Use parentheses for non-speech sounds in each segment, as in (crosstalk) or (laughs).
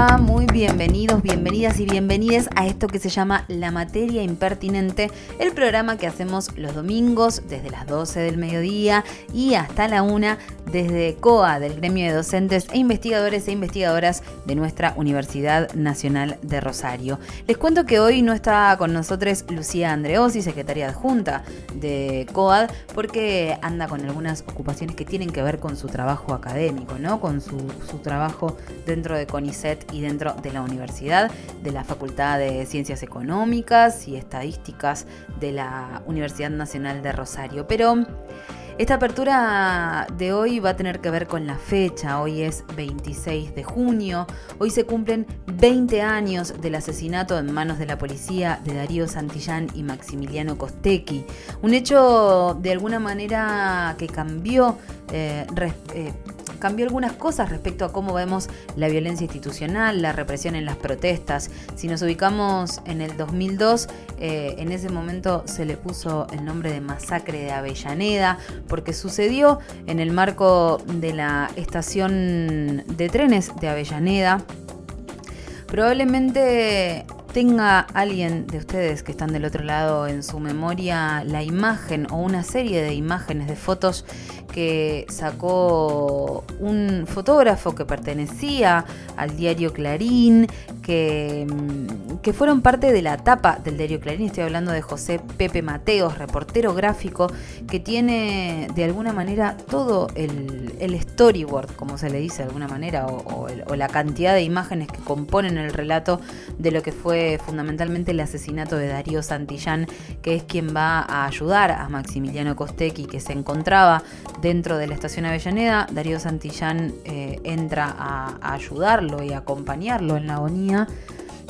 Muy bienvenidos, bienvenidas y bienvenidas a esto que se llama La Materia Impertinente, el programa que hacemos los domingos desde las 12 del mediodía y hasta la 1 desde COA, del Gremio de Docentes e Investigadores e Investigadoras de nuestra Universidad Nacional de Rosario. Les cuento que hoy no está con nosotros Lucía Andreosi, secretaria adjunta de COAD, porque anda con algunas ocupaciones que tienen que ver con su trabajo académico, ¿no? Con su trabajo dentro de CONICET y dentro de la universidad, de la Facultad de Ciencias Económicas y Estadísticas de la Universidad Nacional de Rosario. Pero esta apertura de hoy va a tener que ver con la fecha. Hoy es 26 de junio. Hoy se cumplen 20 años del asesinato en manos de la policía de Darío Santillán y Maximiliano Costecchi. Un hecho de alguna manera que cambió eh, eh, cambió algunas cosas respecto a cómo vemos la violencia institucional, la represión en las protestas. Si nos ubicamos en el 2002, eh, en ese momento se le puso el nombre de masacre de Avellaneda, porque sucedió en el marco de la estación de trenes de Avellaneda. Probablemente tenga alguien de ustedes que están del otro lado en su memoria la imagen o una serie de imágenes, de fotos que sacó un fotógrafo que pertenecía al diario Clarín, que, mm, que, fueron parte de la tapa del diario Clarín. Estoy hablando de José Pepe Mateos, reportero gráfico, que tiene de alguna manera todo el, storyboard, como se le dice de alguna manera, o, o la cantidad de imágenes que componen el relato de lo que fue fundamentalmente el asesinato de Darío Santillán, que es quien va a ayudar a Maximiliano Costecchi, que se encontraba dentro de la estación Avellaneda. Darío Santillán eh, entra a, ayudarlo y a acompañarlo en la agonía.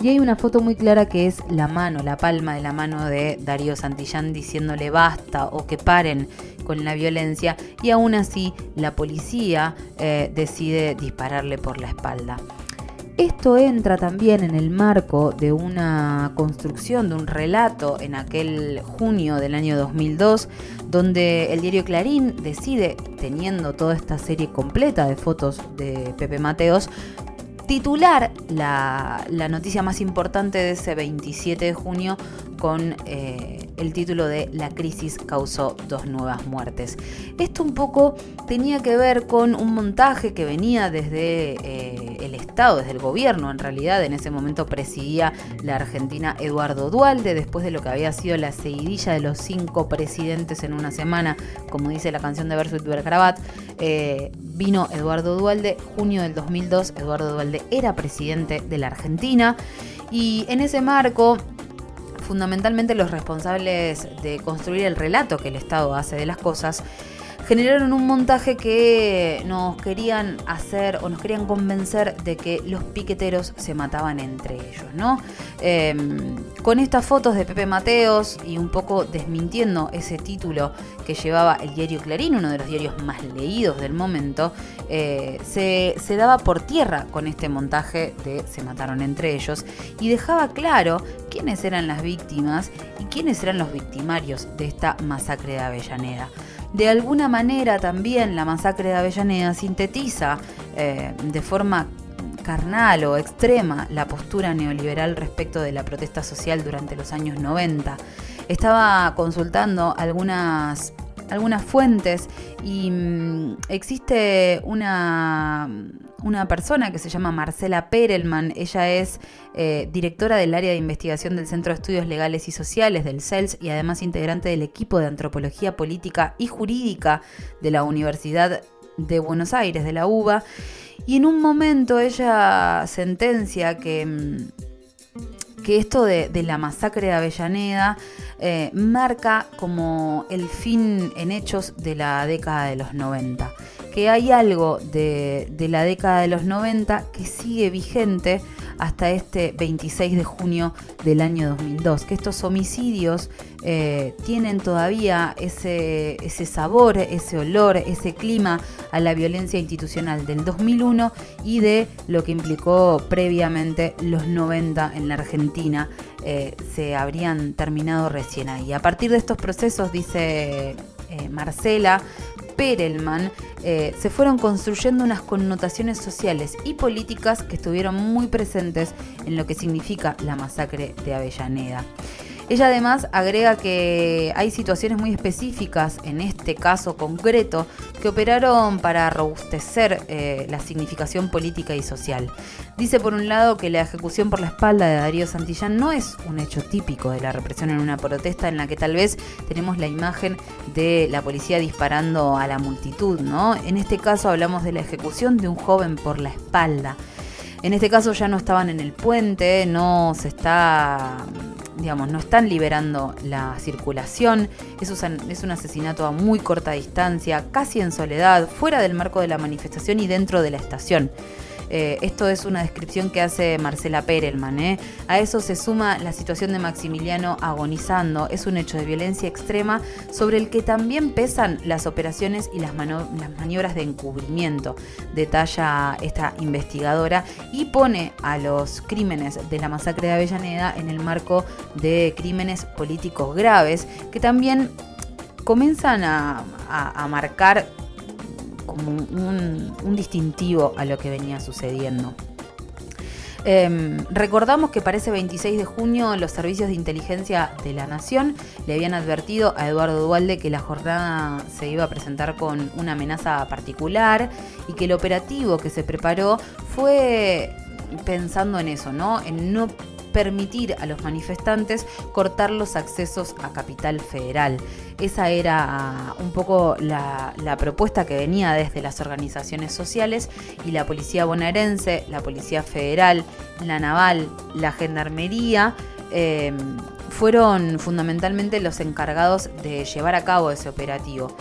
Y hay una foto muy clara que es la mano, la palma de la mano de Darío Santillán diciéndole basta o que paren con la violencia y aún así la policía eh, decide dispararle por la espalda. Esto entra también en el marco de una construcción, de un relato en aquel junio del año 2002, donde el diario Clarín decide, teniendo toda esta serie completa de fotos de Pepe Mateos, titular la, noticia más importante de ese 27 de junio con eh, el título de La crisis causó dos nuevas muertes. Esto un poco tenía que ver con un montaje que venía desde eh, el Estado, desde el gobierno, en realidad en ese momento presidía la Argentina Eduardo Dualde, después de lo que había sido la seguidilla de los cinco presidentes en una semana, como dice la canción de Bersuit Bergarabat, eh, vino Eduardo Dualde, junio del 2002, Eduardo Dualde era presidente de la Argentina, y en ese marco fundamentalmente los responsables de construir el relato que el Estado hace de las cosas, generaron un montaje que nos querían hacer o nos querían convencer de que los piqueteros se mataban entre ellos, ¿no? Em, con estas fotos de Pepe Mateos y un poco desmintiendo ese título que llevaba el diario Clarín, uno de los diarios más leídos del momento, eh, se, daba por tierra con este montaje de se mataron entre ellos y dejaba claro quiénes eran las víctimas y quiénes eran los victimarios de esta masacre de Avellaneda. De alguna manera también la masacre de Avellaneda sintetiza eh, de forma carnal o extrema la postura neoliberal respecto de la protesta social durante los años 90. Estaba consultando algunas algunas fuentes y mm, existe una, una persona que se llama Marcela Perelman. Ella es eh, directora del área de investigación del Centro de Estudios Legales y Sociales del CELS y además integrante del equipo de antropología política y jurídica de la Universidad de Buenos Aires, de la UBA. Y en un momento ella sentencia que, mm, que esto de, la masacre de Avellaneda eh, marca como el fin en hechos de la década de los 90. Que hay algo de, de la década de los 90 que sigue vigente hasta este 26 de junio del año 2002, que estos homicidios eh, tienen todavía ese, ese sabor, ese olor, ese clima a la violencia institucional del 2001 y de lo que implicó previamente los 90 en la Argentina. Eh, se habrían terminado recién ahí. A partir de estos procesos, dice eh, Marcela, Perelman, eh, se fueron construyendo unas connotaciones sociales y políticas que estuvieron muy presentes en lo que significa la masacre de Avellaneda. Ella además agrega que hay situaciones muy específicas, en este caso concreto, que operaron para robustecer eh, la significación política y social. Dice por un lado que la ejecución por la espalda de Darío Santillán no es un hecho típico de la represión en una protesta en la que tal vez tenemos la imagen de la policía disparando a la multitud, ¿no? En este caso hablamos de la ejecución de un joven por la espalda. En este caso ya no estaban en el puente, no se está digamos, no están liberando la circulación, es un, es un asesinato a muy corta distancia, casi en soledad, fuera del marco de la manifestación y dentro de la estación. Eh, esto es una descripción que hace Marcela Perelman. ¿eh? A eso se suma la situación de Maximiliano agonizando. Es un hecho de violencia extrema sobre el que también pesan las operaciones y las, las maniobras de encubrimiento, detalla esta investigadora y pone a los crímenes de la masacre de Avellaneda en el marco de crímenes políticos graves que también comienzan a marcar como un, distintivo a lo que venía sucediendo. Em, recordamos que para ese 26 de junio los servicios de inteligencia de la Nación le habían advertido a Eduardo Dualde que la jornada se iba a presentar con una amenaza particular y que el operativo que se preparó fue pensando en eso, ¿no? En no permitir a los manifestantes cortar los accesos a Capital Federal. Esa era ah, un poco la, propuesta que venía desde las organizaciones sociales y la Policía Bonaerense, la Policía Federal, la Naval, la Gendarmería. Em, fueron fundamentalmente los encargados de llevar a cabo ese operativo.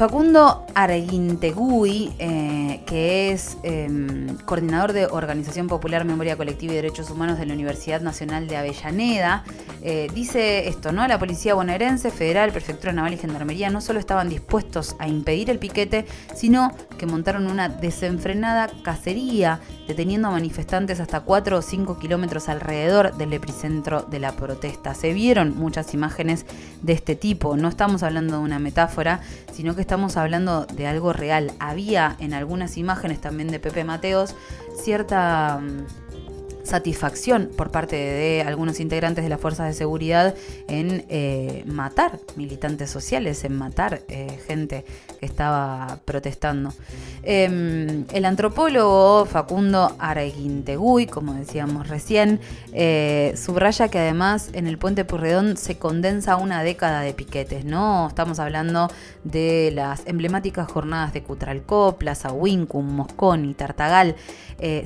Facundo Arguintegui, eh, que es em, coordinador de Organización Popular Memoria Colectiva y Derechos Humanos de la Universidad Nacional de Avellaneda, eh, dice esto, ¿no? La Policía Bonaerense, Federal, Prefectura Naval y Gendarmería no solo estaban dispuestos a impedir el piquete, sino que montaron una desenfrenada cacería, deteniendo a manifestantes hasta 4 o 5 kilómetros alrededor del epicentro de la protesta. Se vieron muchas imágenes de este tipo, no estamos hablando de una metáfora, sino que estamos hablando de algo real. Había en algunas imágenes también de Pepe Mateos cierta mm, satisfacción por parte de algunos integrantes de las fuerzas de seguridad en eh, matar militantes sociales, en matar eh, gente que estaba protestando. Em, el antropólogo Facundo Arguintegui, como decíamos recién, eh, subraya que además en el puente Purredón se condensa una década de piquetes, ¿no? Estamos hablando de las emblemáticas jornadas de Cutralcó, Plaza Wincum, Mosconi, Tartagal,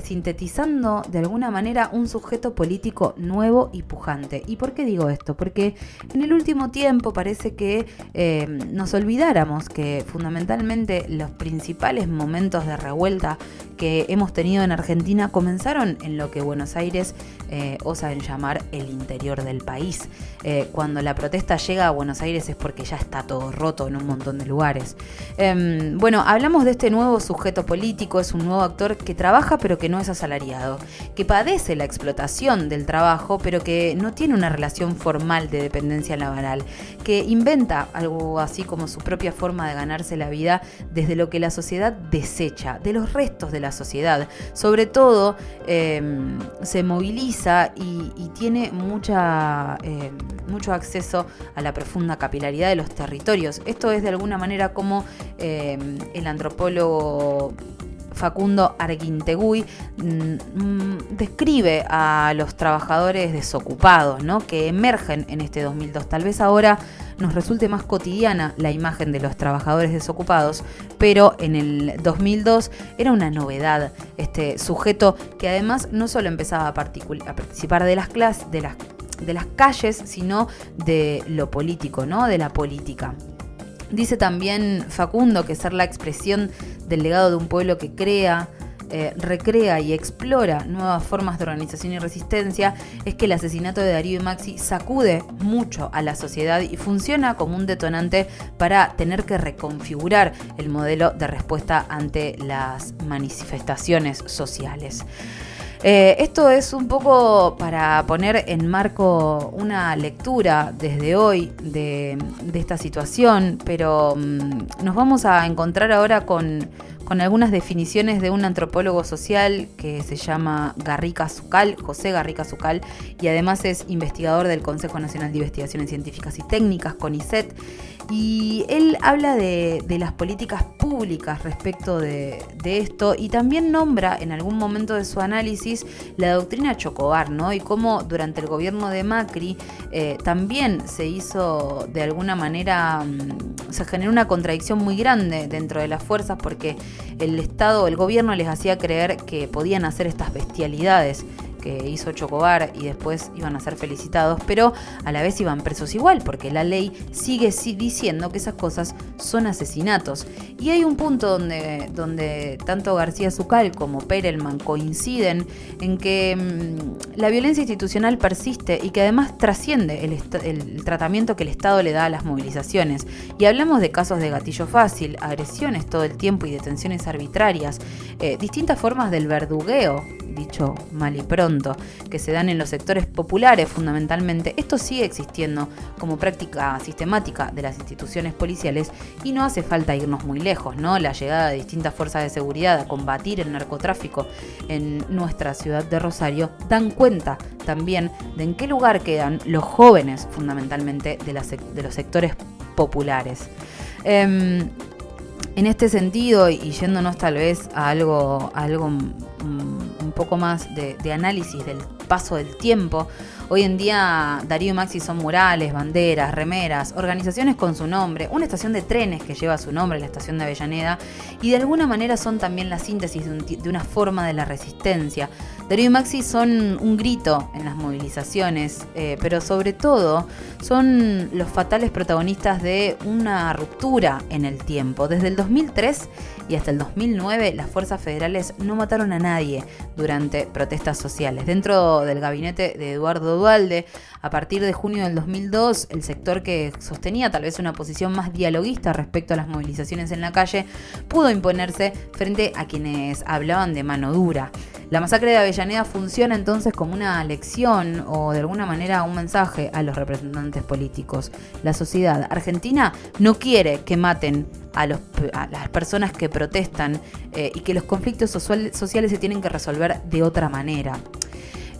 sintetizando de alguna manera un sujeto político nuevo y pujante. ¿Y por qué digo esto? Porque en el último tiempo parece que eh, nos olvidáramos que fundamentalmente los principales momentos de revuelta que hemos tenido en Argentina comenzaron en lo que Buenos Aires eh, osa en llamar el interior del país. Eh, cuando la protesta llega a Buenos Aires es porque ya está todo roto en un montón de lugares. Em, bueno, hablamos de este nuevo sujeto político, es un nuevo actor que trabaja pero que no es asalariado, que padece la explotación del trabajo pero que no tiene una relación formal de dependencia laboral, que inventa algo así como su propia forma de ganarse la vida desde lo que la sociedad desecha, de los restos de la sociedad. Sobre todo em, se moviliza y, tiene mucha, em, mucho acceso a la profunda capilaridad de los territorios. Esto es de alguna manera como em, el antropólogo Facundo Arguintegui mm, mm, describe a los trabajadores desocupados, ¿no? que emergen en este 2002. Tal vez ahora nos resulte más cotidiana la imagen de los trabajadores desocupados, pero en el 2002 era una novedad este sujeto que además no solo empezaba a, participar de las clases, de las, de las calles, sino de lo político, ¿no? De la política. Dice también Facundo que ser la expresión del legado de un pueblo que crea, eh, recrea y explora nuevas formas de organización y resistencia, es que el asesinato de Darío y Maxi sacude mucho a la sociedad y funciona como un detonante para tener que reconfigurar el modelo de respuesta ante las manifestaciones sociales. Eh, esto es un poco para poner en marco una lectura desde hoy de, esta situación, pero mm, nos vamos a encontrar ahora con, algunas definiciones de un antropólogo social que se llama Garrica Zucal, José Garrica Zucal, y además es investigador del Consejo Nacional de Investigaciones Científicas y Técnicas, CONICET. Y él habla de, las políticas públicas respecto de, esto y también nombra en algún momento de su análisis la doctrina Chocobar, ¿no? Y cómo durante el gobierno de Macri eh, también se hizo de alguna manera, mm, se generó una contradicción muy grande dentro de las fuerzas porque el Estado, el gobierno les hacía creer que podían hacer estas bestialidades que hizo Chocobar y después iban a ser felicitados, pero a la vez iban presos igual, porque la ley sigue diciendo que esas cosas son asesinatos. Y hay un punto donde, donde tanto García Zucal como Perelman coinciden en que mm, la violencia institucional persiste y que además trasciende el, tratamiento que el Estado le da a las movilizaciones. Y hablamos de casos de gatillo fácil, agresiones todo el tiempo y detenciones arbitrarias, eh, distintas formas del verdugueo dicho mal y pronto, que se dan en los sectores populares fundamentalmente, esto sigue existiendo como práctica sistemática de las instituciones policiales y no hace falta irnos muy lejos, ¿no? La llegada de distintas fuerzas de seguridad a combatir el narcotráfico en nuestra ciudad de Rosario dan cuenta también de en qué lugar quedan los jóvenes fundamentalmente de, de los sectores populares. Em, en este sentido, y yéndonos tal vez a algo, algo un, poco más de, análisis del paso del tiempo, Hoy en día Darío y Maxi son murales, banderas, remeras, organizaciones con su nombre, una estación de trenes que lleva su nombre, la estación de Avellaneda, y de alguna manera son también la síntesis de, una forma de la resistencia. Darío y Maxi son un grito en las movilizaciones, eh, pero sobre todo son los fatales protagonistas de una ruptura en el tiempo. Desde el 2003 y hasta el 2009 las fuerzas federales no mataron a nadie durante protestas sociales. Dentro del gabinete de Eduardo Dualde, a partir de junio del 2002, el sector que sostenía tal vez una posición más dialoguista respecto a las movilizaciones en la calle pudo imponerse frente a quienes hablaban de mano dura. La masacre de Avellaneda funciona entonces como una lección o de alguna manera un mensaje a los representantes políticos. La sociedad argentina no quiere que maten a, las personas que protestan eh, y que los conflictos sociales se tienen que resolver de otra manera.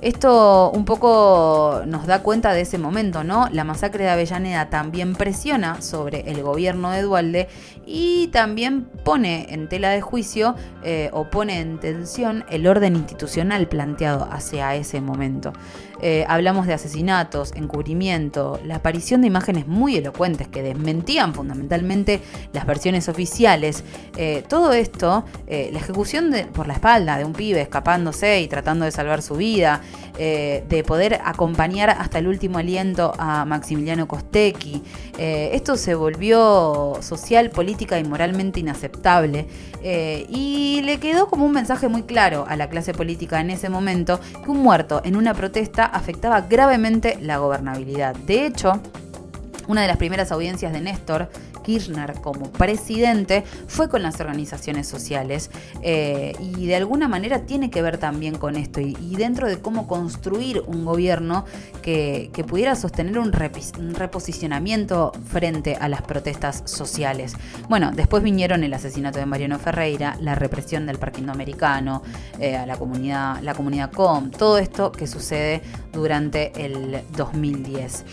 Esto un poco nos da cuenta de ese momento, ¿no? La masacre de Avellaneda también presiona sobre el gobierno de Dualde y también pone en tela de juicio eh, o pone en tensión el orden institucional planteado hacia ese momento. Eh, hablamos de asesinatos, encubrimiento, la aparición de imágenes muy elocuentes que desmentían fundamentalmente las versiones oficiales. Eh, todo esto, la ejecución por la espalda de un pibe escapándose y tratando de salvar su vida, de poder acompañar hasta el último aliento a Maximiliano Costecchi. esto se volvió social, político, y moralmente inaceptable. Eh, y le quedó como un mensaje muy claro a la clase política en ese momento que un muerto en una protesta afectaba gravemente la gobernabilidad. De hecho, una de las primeras audiencias de Néstor Kirchner como presidente fue con las organizaciones sociales eh, y de alguna manera tiene que ver también con esto y, dentro de cómo construir un gobierno que, pudiera sostener un, reposicionamiento frente a las protestas sociales. Bueno, después vinieron el asesinato de Mariano Ferreira, la represión del Parque Indoamericano, eh, a la comunidad, la comunidad COM, todo esto que sucede durante el 2010.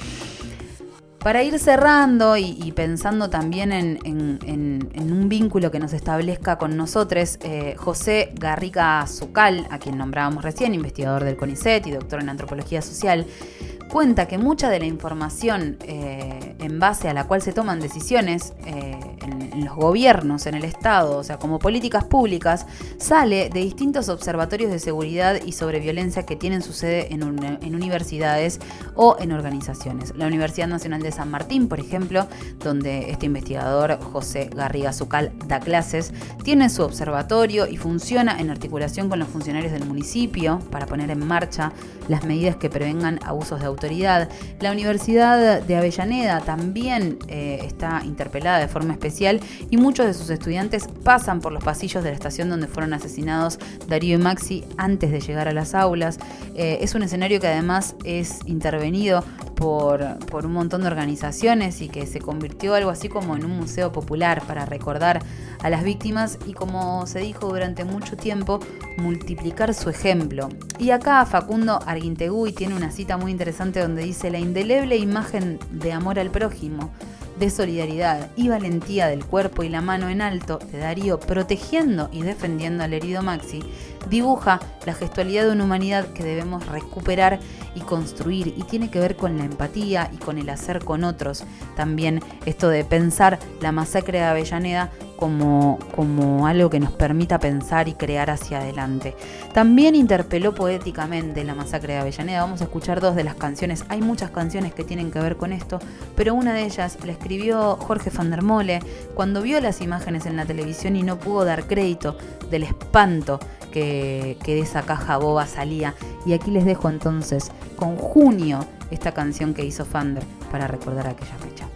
Para ir cerrando y, pensando también en, un vínculo que nos establezca con nosotros, eh, José Garriga Zucal, a quien nombrábamos recién, investigador del CONICET y doctor en antropología social, cuenta que mucha de la información eh, en base a la cual se toman decisiones eh, en, los gobiernos, en el Estado, o sea, como políticas públicas, sale de distintos observatorios de seguridad y sobre violencia que tienen su sede en, universidades o en organizaciones. La Universidad Nacional de San Martín, por ejemplo, donde este investigador José Garriga Zucal da clases, tiene su observatorio y funciona en articulación con los funcionarios del municipio para poner en marcha las medidas que prevengan abusos de autoridad la Universidad de Avellaneda también eh, está interpelada de forma específica y muchos de sus estudiantes pasan por los pasillos de la estación donde fueron asesinados Darío y Maxi antes de llegar a las aulas. Eh, es un escenario que además es intervenido por, por, un montón de organizaciones y que se convirtió algo así como en un museo popular para recordar a las víctimas y como se dijo durante mucho tiempo, multiplicar su ejemplo. Y acá Facundo Arguintegui tiene una cita muy interesante donde dice la indeleble imagen de amor al prójimo de solidaridad y valentía del cuerpo y la mano en alto de Darío protegiendo y defendiendo al herido Maxi, dibuja la gestualidad de una humanidad que debemos recuperar y construir y tiene que ver con la empatía y con el hacer con otros. También esto de pensar la masacre de Avellaneda como, como algo que nos permita pensar y crear hacia adelante. También interpeló poéticamente la masacre de Avellaneda. Vamos a escuchar dos de las canciones. Hay muchas canciones que tienen que ver con esto, pero una de ellas la escribió Jorge van der Mole cuando vio las imágenes en la televisión y no pudo dar crédito del espanto que, de esa caja boba salía. Y aquí les dejo entonces con junio esta canción que hizo Fander para recordar aquella fecha.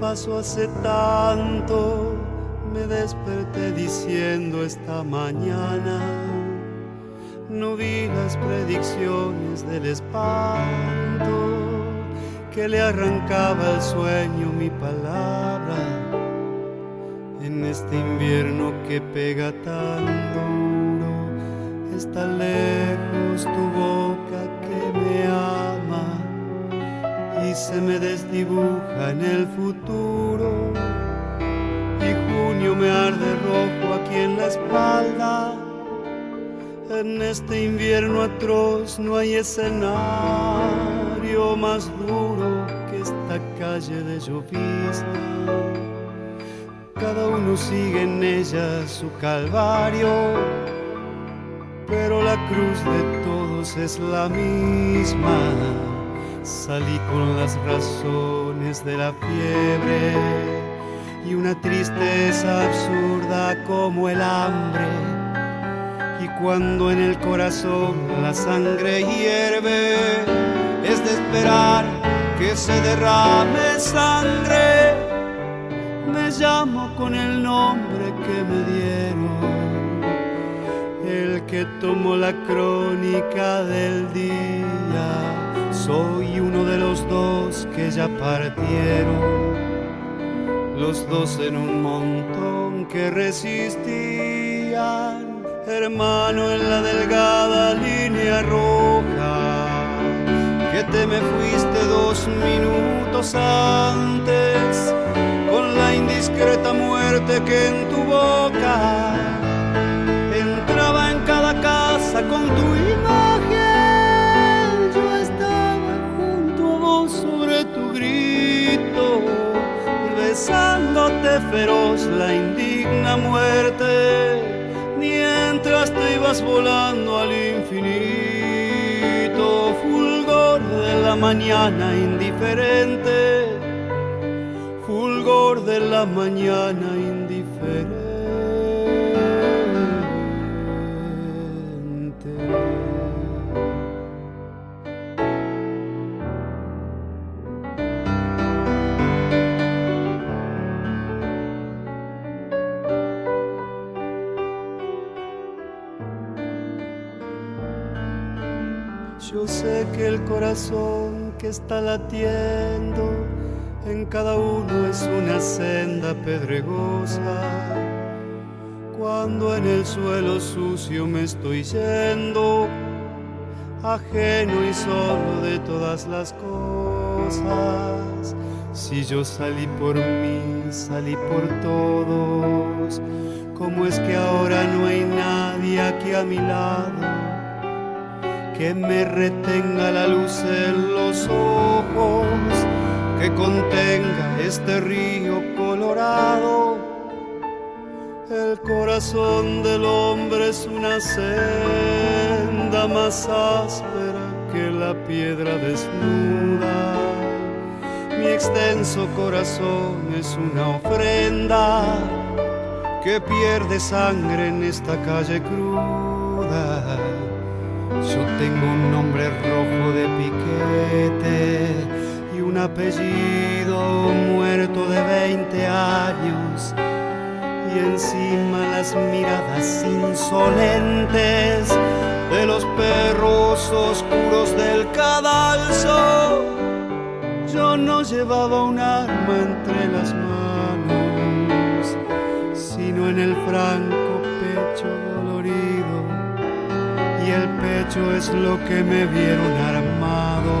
Pasó hace tanto, me desperté diciendo esta mañana, no vi las predicciones del espanto que le arrancaba el sueño mi palabra en este invierno que pega tan duro, está lejos tu boca se me desdibuja en el futuro. Y junio me arde rojo aquí en la espalda. En este invierno atroz no hay escenario más duro que esta calle de llovizna. Cada uno sigue en ella su calvario, pero la cruz de todos es la misma Salí con las razones de la fiebre y una tristeza absurda como el hambre. Y cuando en el corazón la sangre hierve, es de esperar que se derrame sangre. Me llamo con el nombre que me dieron, el que tomó la crónica del día soy uno de los dos que ya partieron, los dos en un montón que resistían, hermano en la delgada línea roja, que te me fuiste dos minutos antes, con la indiscreta muerte que en tu boca besándote feroz la indigna muerte, mientras te ibas volando al infinito, fulgor de la mañana indiferente, fulgor de la mañana indiferente. Yo sé que el corazón que está latiendo en cada uno es una senda pedregosa. Cuando en el suelo sucio me estoy yendo, ajeno y solo de todas las cosas. Si yo salí por mí, salí por todos, ¿cómo es que ahora no hay nadie aquí a mi lado? Que me retenga la luz en los ojos, que contenga este río colorado El corazón del hombre es una senda más áspera que la piedra desnuda. Mi extenso corazón es una ofrenda que pierde sangre en esta calle cruda. Yo tengo un nombre rojo de piquete y un apellido muerto de 20 años y encima las miradas insolentes de los perros oscuros del cadalso. Yo no llevaba un arma entre las manos, sino en el franco pecho. Y el pecho es lo que me vieron armado.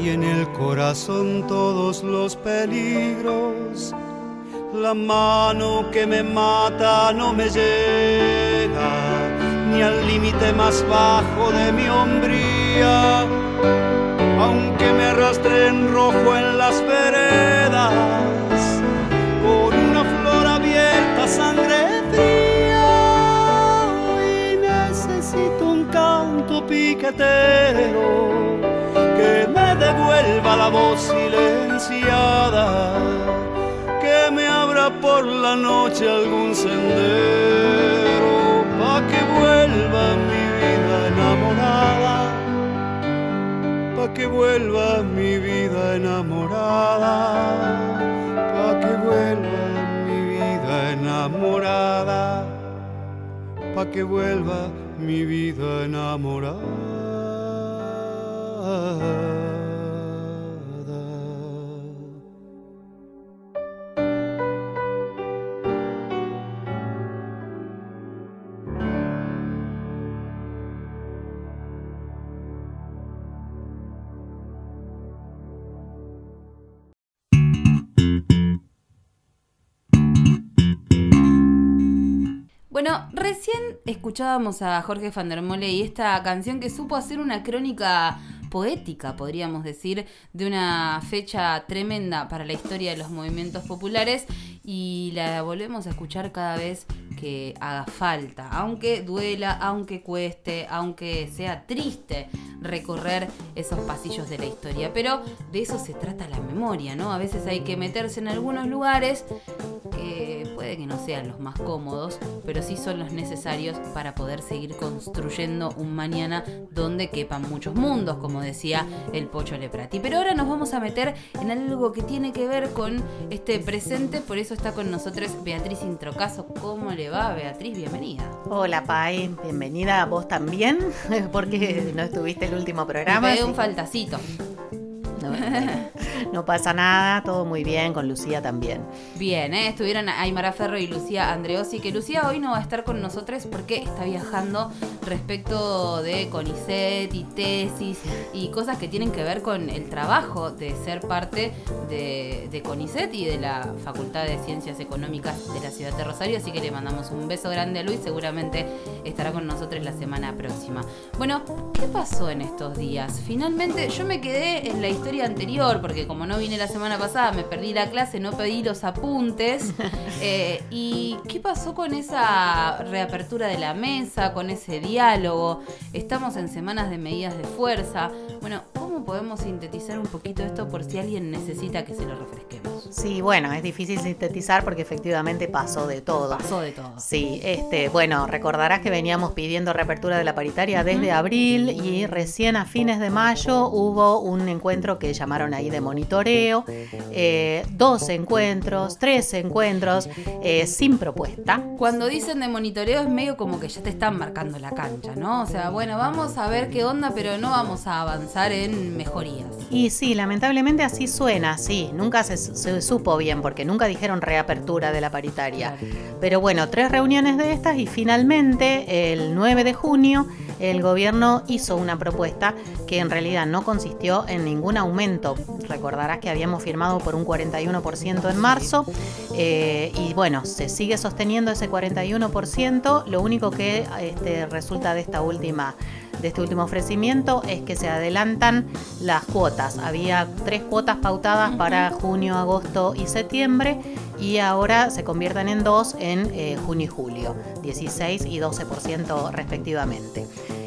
Y en el corazón todos los peligros la mano que me mata no me llega ni al límite más bajo de mi hombría. Aunque me arrastre en rojo en las veredas, noche algún sendero pa' que vuelva mi vida enamorada, pa' que vuelva mi vida enamorada, pa' que vuelva mi vida enamorada, pa' que vuelva mi vida enamorada. Escuchábamos a Jorge van der Mole y esta canción que supo hacer una crónica poética, podríamos decir, de una fecha tremenda para la historia de los movimientos populares y la volvemos a escuchar cada vez que haga falta, aunque duela, aunque cueste, aunque sea triste recorrer esos pasillos de la historia. Pero de eso se trata la memoria, ¿no? A veces hay que meterse en algunos lugares que puede que no sean los más cómodos, pero sí son los necesarios para poder seguir construyendo un mañana donde quepan muchos mundos, como decía el Pocho Leprati. Pero ahora nos vamos a meter en algo que tiene que ver con este presente, por eso está con nosotros Beatriz Introcaso. ¿Cómo le va, Beatriz? Bienvenida. Hola, Pai. Bienvenida a vos también, (laughs) porque no estuviste el último programa. Me un faltacito. No, pasa nada, todo muy bien, con Lucía también. Bien, ¿eh? estuvieron Aymara Ferro y Lucía Andreosi, que Lucía hoy no va a estar con nosotros porque está viajando respecto de CONICET y tesis y cosas que tienen que ver con el trabajo de ser parte de, de CONICET y de la Facultad de Ciencias Económicas de la Ciudad de Rosario, así que le mandamos un beso grande a Luis, seguramente estará con nosotros la semana próxima. Bueno, ¿qué pasó en estos días? Finalmente yo me quedé en la historia anterior, porque como no vine la semana pasada, me perdí la clase, no pedí los apuntes. (laughs) Eh, ¿Y qué pasó con esa reapertura de la mesa, con ese diálogo? Estamos en semanas de medidas de fuerza. Bueno, ¿cómo podemos sintetizar un poquito esto por si alguien necesita que se lo refresquemos? Sí, bueno, es difícil sintetizar porque efectivamente pasó de todo. Pasó de todo. Sí, este, bueno, recordarás que veníamos pidiendo reapertura de la paritaria desde abril y recién a fines de mayo hubo un encuentro que llamaron ahí de monitoreo, eh, dos encuentros, tres encuentros eh, sin propuesta. Cuando dicen de monitoreo es medio como que ya te están marcando la cancha, ¿no? O sea, bueno, vamos a ver qué onda, pero no vamos a avanzar en mejorías. Y sí, lamentablemente así suena, sí, nunca se, supo bien porque nunca dijeron reapertura de la paritaria. Pero bueno, tres reuniones de estas y finalmente el 9 de junio el gobierno hizo una propuesta que en realidad no consistió en ningún aumento. Recordarás que habíamos firmado por un 41% en marzo eh, y bueno, se sigue sosteniendo ese 41%. Lo único que este, resulta de esta última de este último ofrecimiento es que se adelantan las cuotas. Había tres cuotas pautadas para junio, agosto y septiembre y ahora se convierten en dos en eh, junio y julio, 16 y 12% respectivamente.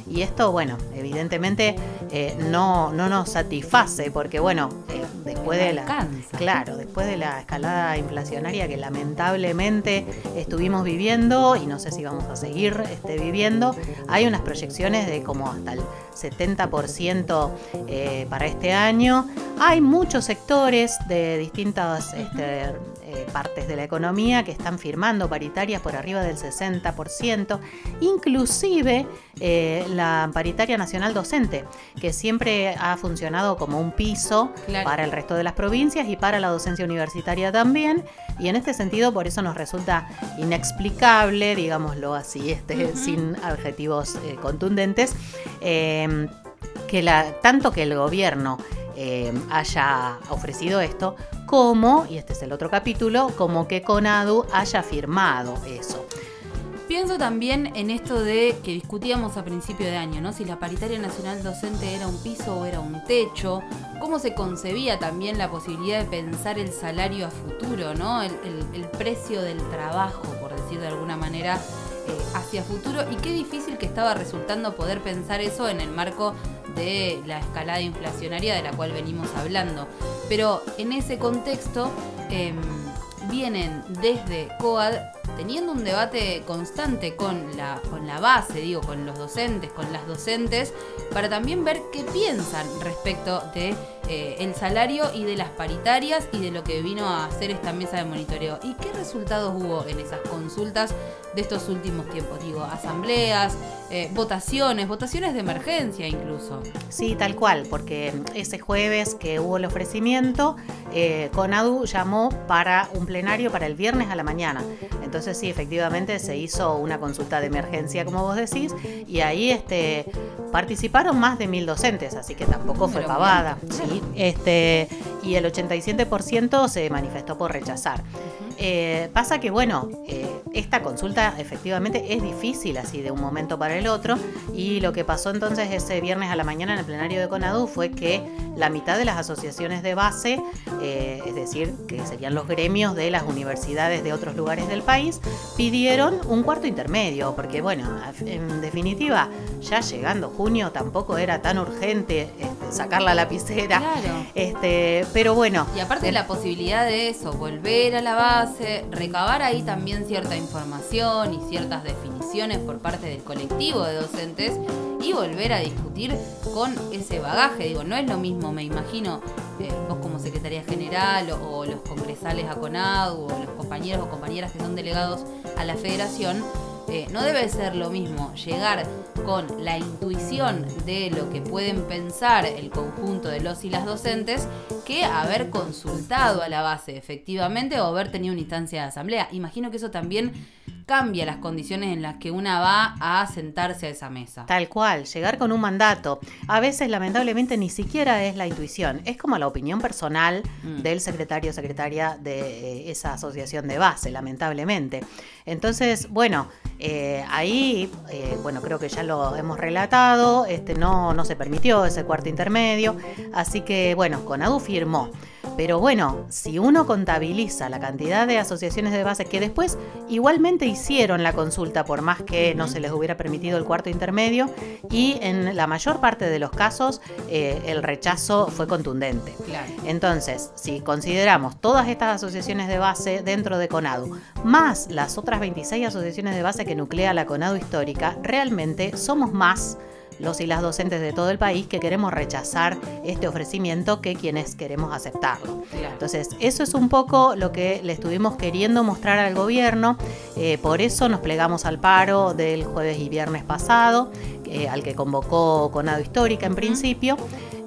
Y esto, bueno, evidentemente eh, no, no nos satisface porque, bueno, eh, después de la... Claro, después de la escalada inflacionaria que lamentablemente estuvimos viviendo y no sé si vamos a seguir este, viviendo, hay unas proyecciones de como hasta el 70% eh, para este año. Hay muchos sectores de distintas este, eh, partes de la economía que están firmando paritarias por arriba del 60%, inclusive eh, la paritaria nacional docente, que siempre ha funcionado como un piso para el resto de las provincias y para la docencia universitaria también. Y en este sentido, por eso nos resulta inexplicable, digámoslo así, este, sin adjetivos eh, contundentes, que la, tanto que el gobierno haya ofrecido esto, como, y este es el otro capítulo, como que Conadu haya firmado eso. Pienso también en esto de que discutíamos a principio de año, ¿no? Si la paritaria nacional docente era un piso o era un techo, cómo se concebía también la posibilidad de pensar el salario a futuro, ¿no? El, precio del trabajo, por decir de alguna manera, eh, hacia futuro, y qué difícil que estaba resultando poder pensar eso en el marco de la escalada inflacionaria de la cual venimos hablando. Pero en ese contexto em, vienen desde COAD teniendo un debate constante con la, con la base, digo, con los docentes, con las docentes, para también ver qué piensan respecto de eh, el salario y de las paritarias y de lo que vino a hacer esta mesa de monitoreo. ¿Y qué resultados hubo en esas consultas de estos últimos tiempos? Digo, asambleas, eh, votaciones, votaciones de emergencia incluso. Sí, tal cual, porque ese jueves que hubo el ofrecimiento, eh, Conadu llamó para un plenario para el viernes a la mañana. Entonces sí, efectivamente se hizo una consulta de emergencia, como vos decís, y ahí este, participaron más de mil docentes, así que tampoco fue pavada. Sí, este, y el 87% se manifestó por rechazar. Eh, pasa que, bueno, eh, esta consulta efectivamente es difícil así de un momento para el otro y lo que pasó entonces ese viernes a la mañana en el plenario de CONADU fue que la mitad de las asociaciones de base, eh, es decir, que serían los gremios de las universidades de otros lugares del país, pidieron un cuarto intermedio, porque bueno, en definitiva, ya llegando junio tampoco era tan urgente este, sacar la lapicera. Claro. Este, pero bueno. Y aparte de la posibilidad de eso, volver a la base, recabar ahí también cierta información y ciertas definiciones por parte del colectivo de docentes y volver a discutir con ese bagaje. Digo, no es lo mismo, me imagino, eh, vos como secretaria general o, los congresales a o los compañeros o compañeras que son delegados a la federación, eh, no debe ser lo mismo llegar con la intuición de lo que pueden pensar el conjunto de los y las docentes que haber consultado a la base efectivamente o haber tenido una instancia de asamblea. Imagino que eso también cambia las condiciones en las que una va a sentarse a esa mesa. Tal cual, llegar con un mandato. A veces, lamentablemente, ni siquiera es la intuición, es como la opinión personal mm. del secretario o secretaria de eh, esa asociación de base, lamentablemente. Entonces, bueno, eh, ahí, eh, bueno, creo que ya lo hemos relatado, este, no, no se permitió ese cuarto intermedio, así que, bueno, Conadu firmó. Pero bueno, si uno contabiliza la cantidad de asociaciones de base que después igualmente hicieron la consulta, por más que no se les hubiera permitido el cuarto intermedio, y en la mayor parte de los casos eh, el rechazo fue contundente. Entonces, si consideramos todas estas asociaciones de base dentro de CONADU, más las otras 26 asociaciones de base que nuclea la CONADU histórica, realmente somos más los y las docentes de todo el país que queremos rechazar este ofrecimiento que quienes queremos aceptarlo. Entonces, eso es un poco lo que le estuvimos queriendo mostrar al gobierno, eh, por eso nos plegamos al paro del jueves y viernes pasado, eh, al que convocó Conado Histórica en principio.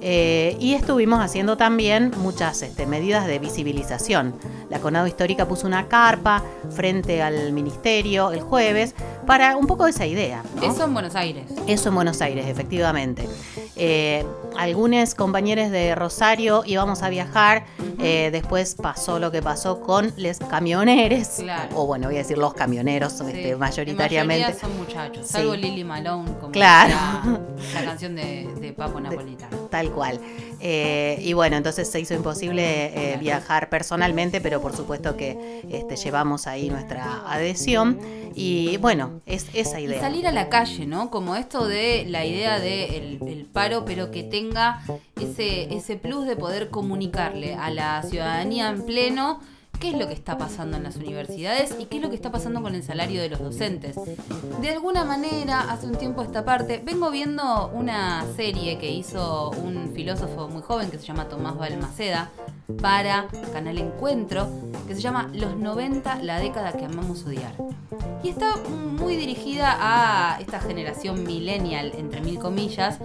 Eh, y estuvimos haciendo también muchas este, medidas de visibilización. La Conado Histórica puso una carpa frente al ministerio el jueves para un poco esa idea. Eso en Buenos Aires. Eso en Buenos Aires, efectivamente. Eh, algunos compañeros de Rosario íbamos a viajar, eh, después pasó lo que pasó con los camioneros, o bueno, voy a decir los camioneros, este, mayoritariamente. son muchachos, salvo Lili Malone. claro, (laughs) La canción de, de Papo Napolitano. Tal cual. Eh, y bueno, entonces se hizo imposible eh, viajar personalmente, pero por supuesto que este, llevamos ahí nuestra adhesión. Y bueno, es esa idea. Y salir a la calle, ¿no? Como esto de la idea del de el paro, pero que tenga ese, ese plus de poder comunicarle a la ciudadanía en pleno qué es lo que está pasando en las universidades y qué es lo que está pasando con el salario de los docentes. De alguna manera, hace un tiempo esta parte, vengo viendo una serie que hizo un filósofo muy joven que se llama Tomás Balmaceda para Canal Encuentro, que se llama Los 90, la década que amamos odiar. Y está muy dirigida a esta generación millennial, entre mil comillas,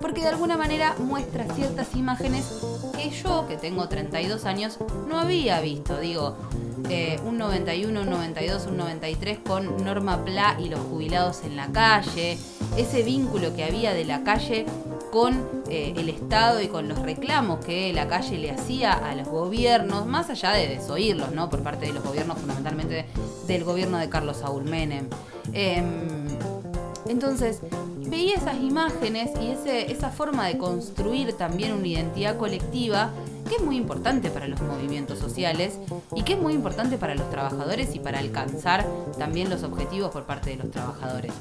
porque de alguna manera muestra ciertas imágenes que yo, que tengo 32 años, no había visto. Digo, eh, un 91, un 92, un 93 con Norma Pla y los jubilados en la calle, ese vínculo que había de la calle con eh, el Estado y con los reclamos que la calle le hacía a los gobiernos, más allá de desoírlos, ¿no? Por parte de los gobiernos, fundamentalmente del gobierno de Carlos Saúl Menem. Em, entonces, veía esas imágenes y esa forma de construir también una identidad colectiva que es muy importante para los movimientos sociales y que es muy importante para los trabajadores y para alcanzar también los objetivos por parte de los trabajadores.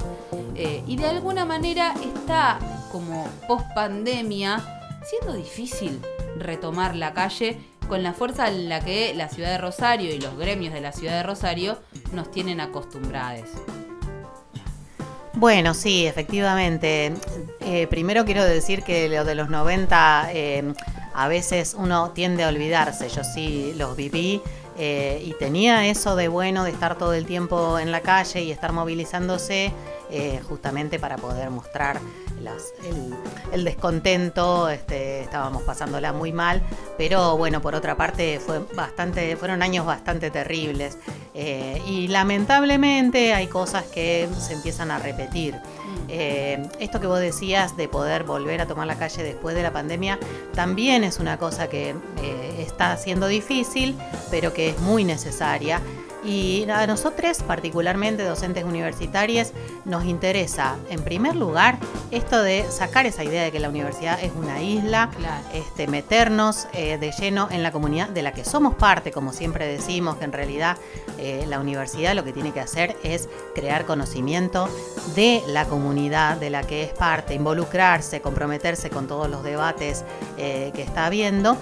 Eh, y de alguna manera está como post pandemia siendo difícil retomar la calle con la fuerza en la que la ciudad de Rosario y los gremios de la ciudad de Rosario nos tienen acostumbrados. Bueno, sí, efectivamente. Eh, primero quiero decir que lo de los 90 eh, a veces uno tiende a olvidarse. Yo sí los viví eh, y tenía eso de bueno de estar todo el tiempo en la calle y estar movilizándose justamente para poder mostrar el, descontento, este, estábamos pasándola muy mal, pero bueno, por otra parte fue bastante, fueron años bastante terribles eh, y lamentablemente hay cosas que se empiezan a repetir. Eh, esto que vos decías de poder volver a tomar la calle después de la pandemia también es una cosa que eh, está siendo difícil, pero que es muy necesaria. Y a nosotros, particularmente docentes universitarias, nos interesa, en primer lugar, esto de sacar esa idea de que la universidad es una isla, este, meternos eh, de lleno en la comunidad de la que somos parte, como siempre decimos, que en realidad eh, la universidad lo que tiene que hacer es crear conocimiento de la comunidad de la que es parte, involucrarse, comprometerse con todos los debates eh, que está habiendo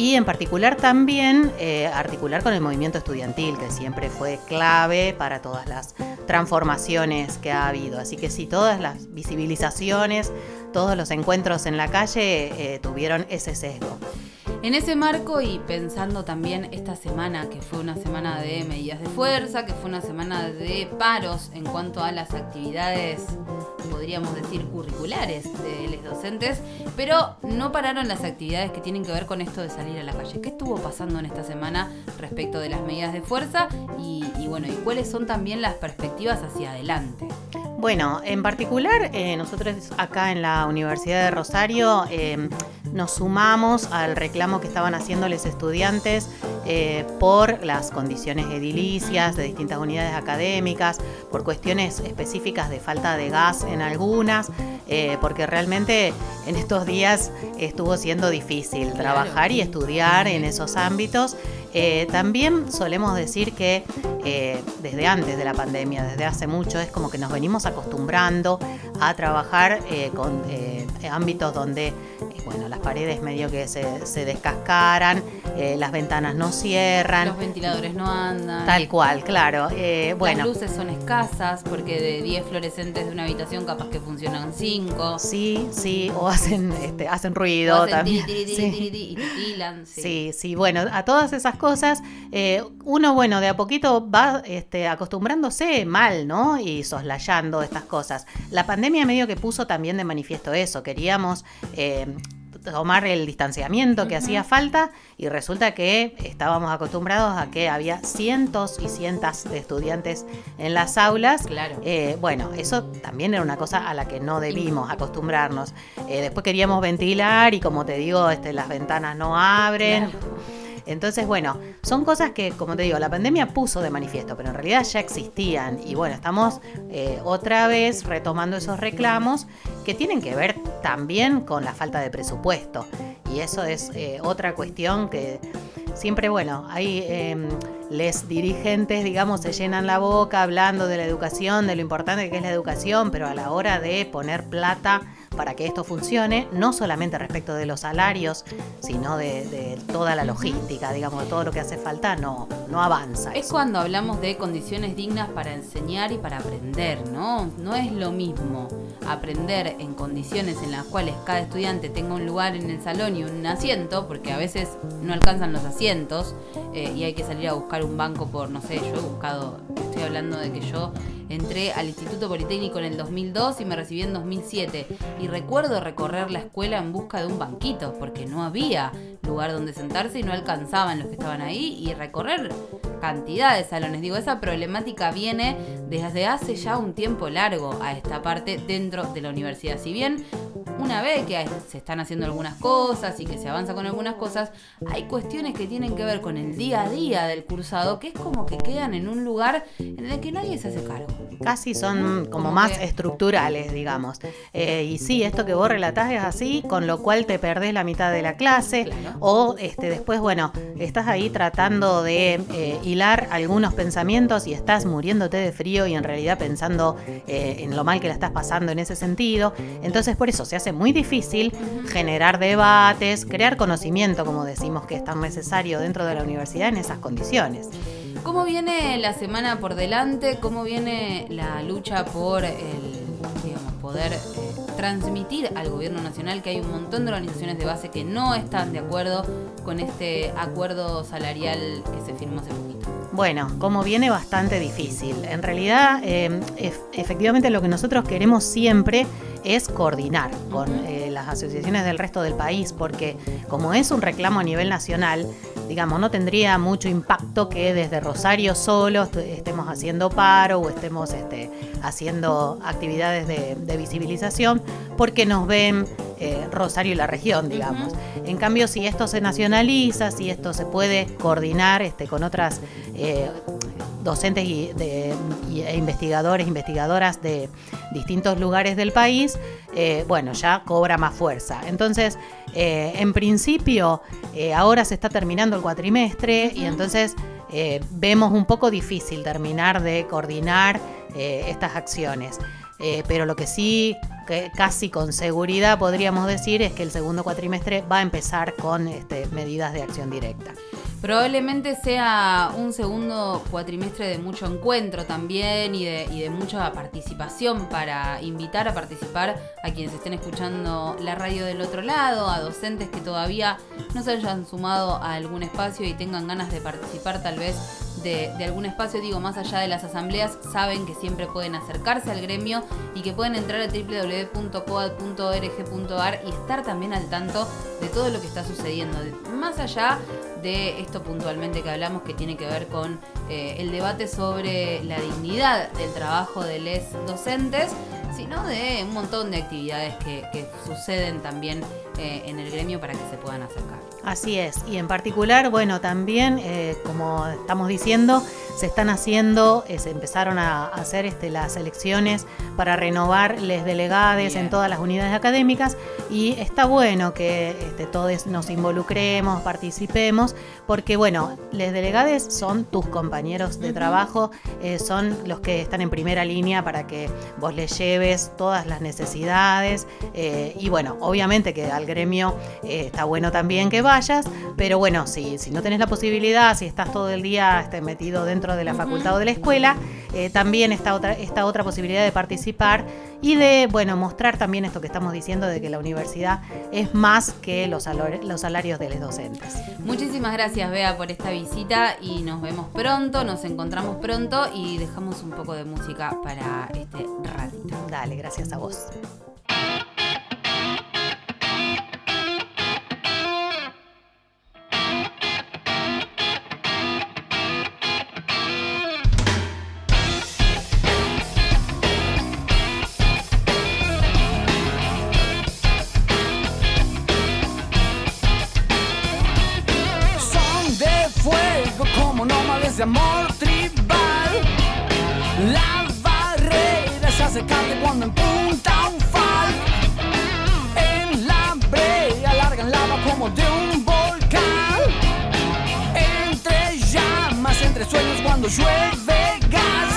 y en particular también articular con el movimiento estudiantil, que siempre fue clave para todas las transformaciones que ha habido. Así que sí, todas las visibilizaciones, todos los encuentros en la calle eh, tuvieron ese sesgo. En ese marco y pensando también esta semana, que fue una semana de medidas de fuerza, que fue una semana de paros en cuanto a las actividades, podríamos decir, curriculares de los docentes, pero no pararon las actividades que tienen que ver con esto de salir a la calle. ¿Qué estuvo pasando en esta semana respecto de las medidas de fuerza y, bueno, y cuáles son también las perspectivas hacia adelante? Bueno, en particular, eh, nosotros acá en la Universidad de Rosario eh, nos sumamos al reclamo que estaban haciendo los estudiantes eh, por las condiciones edilicias de distintas unidades académicas, por cuestiones específicas de falta de gas en algunas, eh, porque realmente en estos días estuvo siendo difícil trabajar y estudiar en esos ámbitos. Eh, también solemos decir que desde antes de la pandemia, desde hace mucho, es como que nos venimos acostumbrando a trabajar con ámbitos donde bueno, las paredes medio que se, se descascaran, eh, las ventanas no cierran. Los ventiladores no andan. Tal cual, claro. Eh, bueno. Las luces son escasas porque de 10 fluorescentes de una habitación capaz que funcionan 5. Sí, sí, o hacen, este, hacen ruido también. sí. sí. sí, bueno, a todas esas cosas eh, uno, bueno, de a poquito va este, acostumbrándose mal, ¿no? Y soslayando estas cosas. La pandemia medio que puso también de manifiesto eso. Queríamos tomar el distanciamiento que hacía falta y resulta que estábamos acostumbrados a que había cientos y cientos de estudiantes en las aulas. Claro. Eh, bueno, eso también era una cosa a la que no debimos acostumbrarnos. Eh, después queríamos ventilar y como te digo, este, las ventanas no abren. Entonces, bueno, son cosas que, como te digo, la pandemia puso de manifiesto, pero en realidad ya existían. Y bueno, estamos eh, otra vez retomando esos reclamos que tienen que ver también con la falta de presupuesto. Y eso es eh, otra cuestión que siempre, bueno, hay eh, les dirigentes, digamos, se llenan la boca hablando de la educación, de lo importante que es la educación, pero a la hora de poner plata para que esto funcione, no solamente respecto de los salarios, sino de, toda la logística, digamos, de todo lo que hace falta, no, no avanza. Es cuando hablamos de condiciones dignas para enseñar y para aprender, ¿no? No es lo mismo aprender en condiciones en las cuales cada estudiante tenga un lugar en el salón y un asiento, porque a veces no alcanzan los asientos eh, y hay que salir a buscar un banco por, no sé, yo he buscado, estoy hablando de que yo entré al Instituto Politécnico en el 2002 y me recibí en 2007 y recuerdo recorrer la escuela en busca de un banquito porque no había lugar donde sentarse y no alcanzaban los que estaban ahí y recorrer cantidad de salones. Digo, esa problemática viene desde hace ya un tiempo largo a esta parte dentro de la universidad. Si bien una vez que se están haciendo algunas cosas y que se avanza con algunas cosas, hay cuestiones que tienen que ver con el día a día del cursado que es como que quedan en un lugar en el que nadie se hace cargo. Casi son como, más estructurales, digamos. Eh, y sí, esto que vos relatás es así, con lo cual te perdés la mitad de la clase o este, después, bueno, estás ahí tratando de eh, hilar algunos pensamientos y estás muriéndote de frío y en realidad pensando eh, en lo mal que la estás pasando en ese sentido. Entonces por eso se hace muy difícil generar debates, crear conocimiento, como decimos que es tan necesario dentro de la universidad en esas condiciones. ¿Cómo viene la semana por delante? ¿Cómo viene la lucha por el poder eh, transmitir al gobierno nacional que hay un montón de organizaciones de base que no están de acuerdo con este acuerdo salarial que se firmó hace poquito? Bueno, como viene bastante difícil. En realidad, eh, efectivamente lo que nosotros queremos siempre es coordinar con eh, las asociaciones del resto del país, porque como es un reclamo a nivel nacional, digamos, no tendría mucho impacto que desde Rosario solo estemos haciendo paro o estemos este, haciendo actividades de, visibilización, porque nos ven eh, Rosario y la región, digamos. En cambio, si esto se nacionaliza, si esto se puede coordinar este, con otras eh, docentes y, de, e investigadores, investigadoras de distintos lugares del país, eh, bueno, ya cobra más fuerza. Entonces, eh, en principio, ahora se está terminando el cuatrimestre y entonces vemos un poco difícil terminar de coordinar estas acciones. pero lo que sí, que casi con seguridad podríamos decir, es que el segundo cuatrimestre va a empezar con este, medidas de acción directa. Probablemente sea un segundo cuatrimestre de mucho encuentro también y de, y de, mucha participación para invitar a participar a quienes estén escuchando la radio del otro lado, a docentes que todavía no se hayan sumado a algún espacio y tengan ganas de participar tal vez de, algún espacio, digo, más allá de las asambleas, saben que siempre pueden acercarse al gremio y que pueden entrar a www.coad.org.ar y estar también al tanto de todo lo que está sucediendo. Más allá de esto puntualmente que hablamos que tiene que ver con eh, el debate sobre la dignidad del trabajo de los docentes, sino de un montón de actividades que, suceden también eh, en el gremio para que se puedan acercar. Así es, y en particular, bueno, también, eh, como estamos diciendo, se están haciendo, eh, se empezaron a hacer este, las elecciones para renovar les delegades en todas las unidades académicas. Y está bueno que este, todos nos involucremos, participemos, porque bueno, les delegades son tus compañeros de trabajo, eh, son los que están en primera línea para que vos les lleves todas las necesidades y bueno, obviamente que al gremio está bueno también que vayas, pero bueno, si, si no tenés la posibilidad, si estás todo el día este, metido dentro de la facultad o de la escuela, eh, también está otra, esta otra posibilidad de participar y de, bueno, mostrar también esto que estamos diciendo de que la universidad es más que los, los salarios de los docentes. Muchísimas gracias, Bea, por esta visita y nos vemos pronto, nos encontramos pronto y dejamos un poco de música para este ratito. Dale, gracias a vos. ese amor tribal. La barrera se hace carne cuando empunta un fal. En la brea largan lava como de un volcán. Entre llamas, entre sueños cuando llueve gas.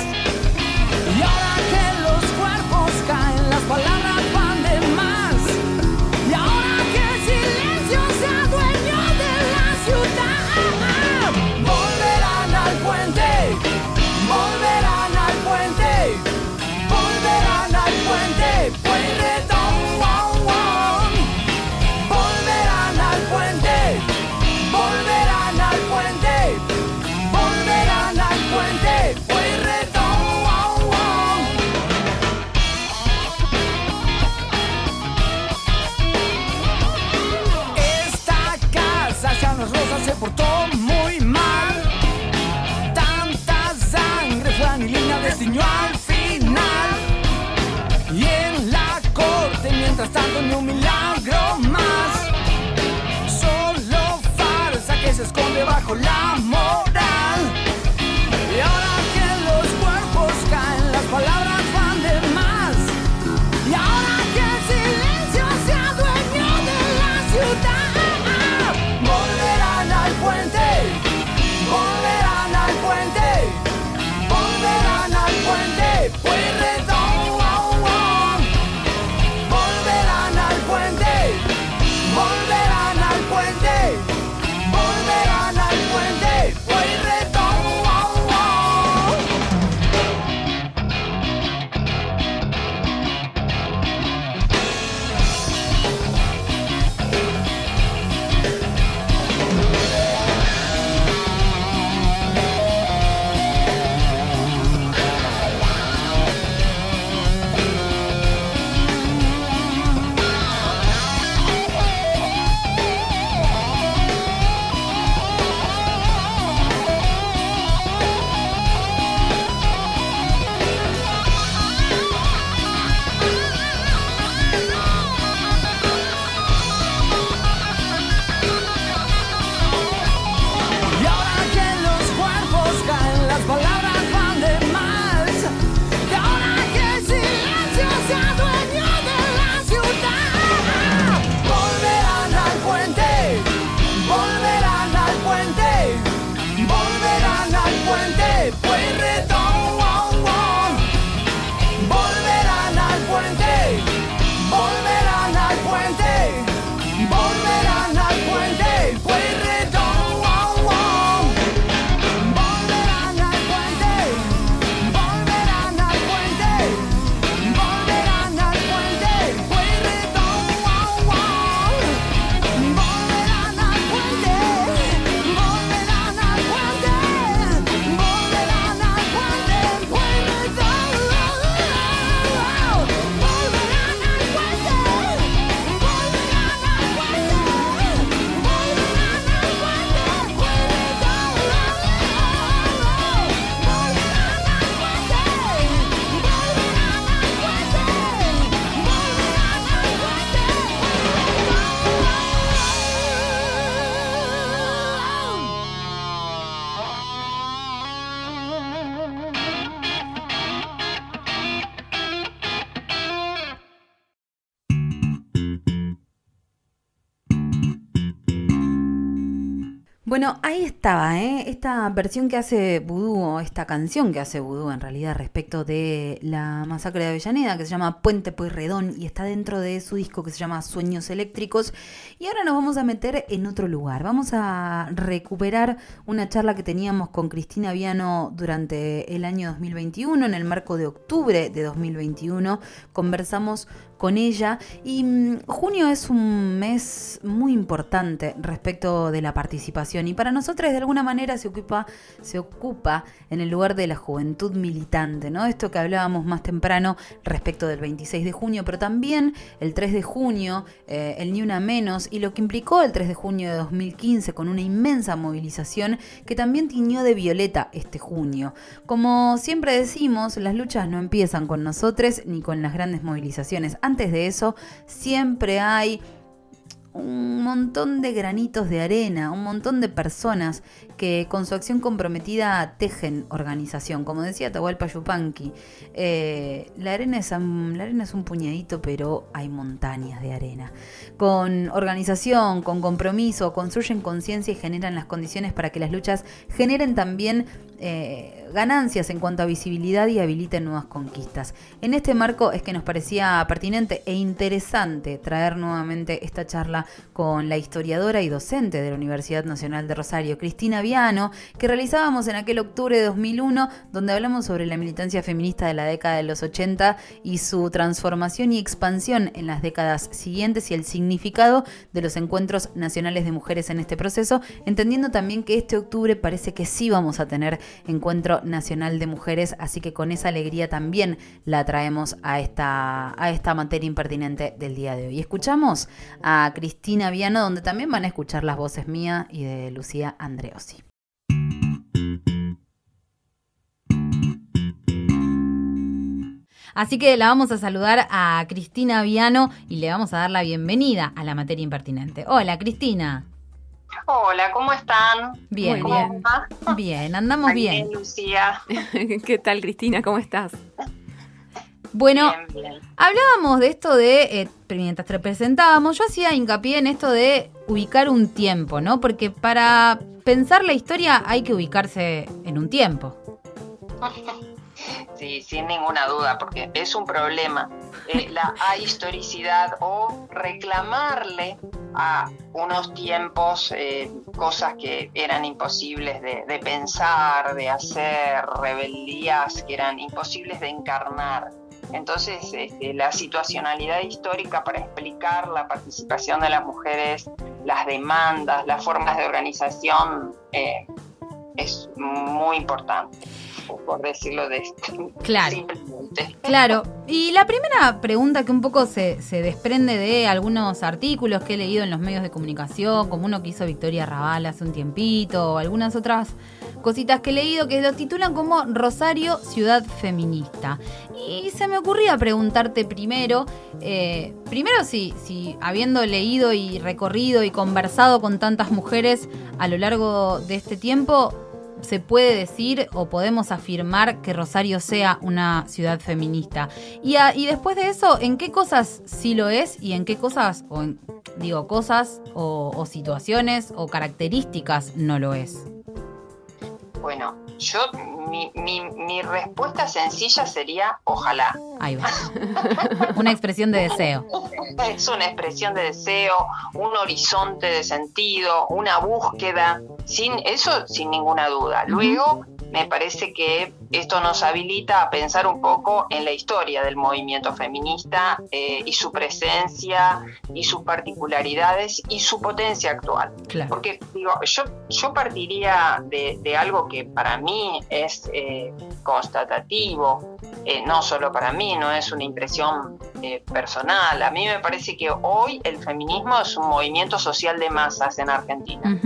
Bueno, ahí estaba, ¿eh? Esta versión que hace Vudú, esta canción que hace Vudú en realidad respecto de la masacre de Avellaneda, que se llama Puente Pueyrredón y está dentro de su disco que se llama Sueños Eléctricos. Y ahora nos vamos a meter en otro lugar. Vamos a recuperar una charla que teníamos con Cristina Viano durante el año 2021, en el marco de octubre de 2021. Conversamos con ella y mm, junio es un mes muy importante respecto de la participación y para nosotros de alguna manera se ocupa, se ocupa en el lugar de la juventud militante, ¿no? Esto que hablábamos más temprano respecto del 26 de junio, pero también el 3 de junio, eh, el Ni Una Menos y lo que implicó el 3 de junio de 2015 con una inmensa movilización que también tiñó de violeta este junio. Como siempre decimos, las luchas no empiezan con nosotros ni con las grandes movilizaciones. De eso, siempre hay un montón de granitos de arena, un montón de personas que con su acción comprometida tejen organización. Como decía Tahualpa Yupanqui, eh, la, arena es, la arena es un puñadito, pero hay montañas de arena. Con organización, con compromiso, construyen conciencia y generan las condiciones para que las luchas generen también eh, ganancias en cuanto a visibilidad y habiliten nuevas conquistas. En este marco es que nos parecía pertinente e interesante traer nuevamente esta charla con la historiadora y docente de la Universidad Nacional de Rosario, Cristina Viano, que realizábamos en aquel octubre de 2001, donde hablamos sobre la militancia feminista de la década de los 80 y su transformación y expansión en las décadas siguientes y el significado de los encuentros nacionales de mujeres en este proceso, entendiendo también que este octubre parece que sí vamos a tener encuentro nacional de mujeres, así que con esa alegría también la traemos a esta, a esta materia impertinente del día de hoy. Escuchamos a Cristina Viano, donde también van a escuchar las voces mía y de Lucía Andreosi. Así que la vamos a saludar a Cristina Viano y le vamos a dar la bienvenida a la materia impertinente. Hola, Cristina. Hola, ¿cómo están? Bien, bien. Bien, andamos bien. Lucía. (laughs) ¿Qué tal, Cristina? ¿Cómo estás? (laughs) Bueno, hablábamos de esto de, eh, mientras te presentábamos, yo hacía hincapié en esto de ubicar un tiempo, ¿no? Porque para pensar la historia hay que ubicarse en un tiempo. (laughs) Sí, sin ninguna duda, porque es un problema eh, (laughs) la ahistoricidad o reclamarle a unos tiempos eh, cosas que eran imposibles de, pensar, de hacer, rebeldías que eran imposibles de encarnar. Entonces, este, la situacionalidad histórica para explicar la participación de las mujeres, las demandas, las formas de organización, eh, es muy importante por decirlo de claro. simplemente. Claro. Y la primera pregunta que un poco se, se, desprende de algunos artículos que he leído en los medios de comunicación, como uno que hizo Victoria Raval hace un tiempito, o algunas otras cositas que he leído que lo titulan como Rosario Ciudad Feminista. Y se me ocurría preguntarte primero, eh, primero si, si habiendo leído y recorrido y conversado con tantas mujeres a lo largo de este tiempo, se puede decir o podemos afirmar que Rosario sea una ciudad feminista. Y, y después de eso, ¿en qué cosas sí lo es y en qué cosas, o digo, cosas o situaciones o características no lo es? Bueno, yo, mi, mi, mi, respuesta sencilla sería ojalá. Ahí va. (laughs) una expresión de deseo. Es una expresión de deseo, un horizonte de sentido, una búsqueda, sin eso sin ninguna duda. Luego, me parece que esto nos habilita a pensar un poco en la historia del movimiento feminista eh, y su presencia y sus particularidades y su potencia actual. Porque digo, yo, yo partiría de, algo que para mí es eh, constatativo, eh, no solo para mí, no es una impresión personal. A mí me parece que hoy el feminismo es un movimiento social de masas en Argentina.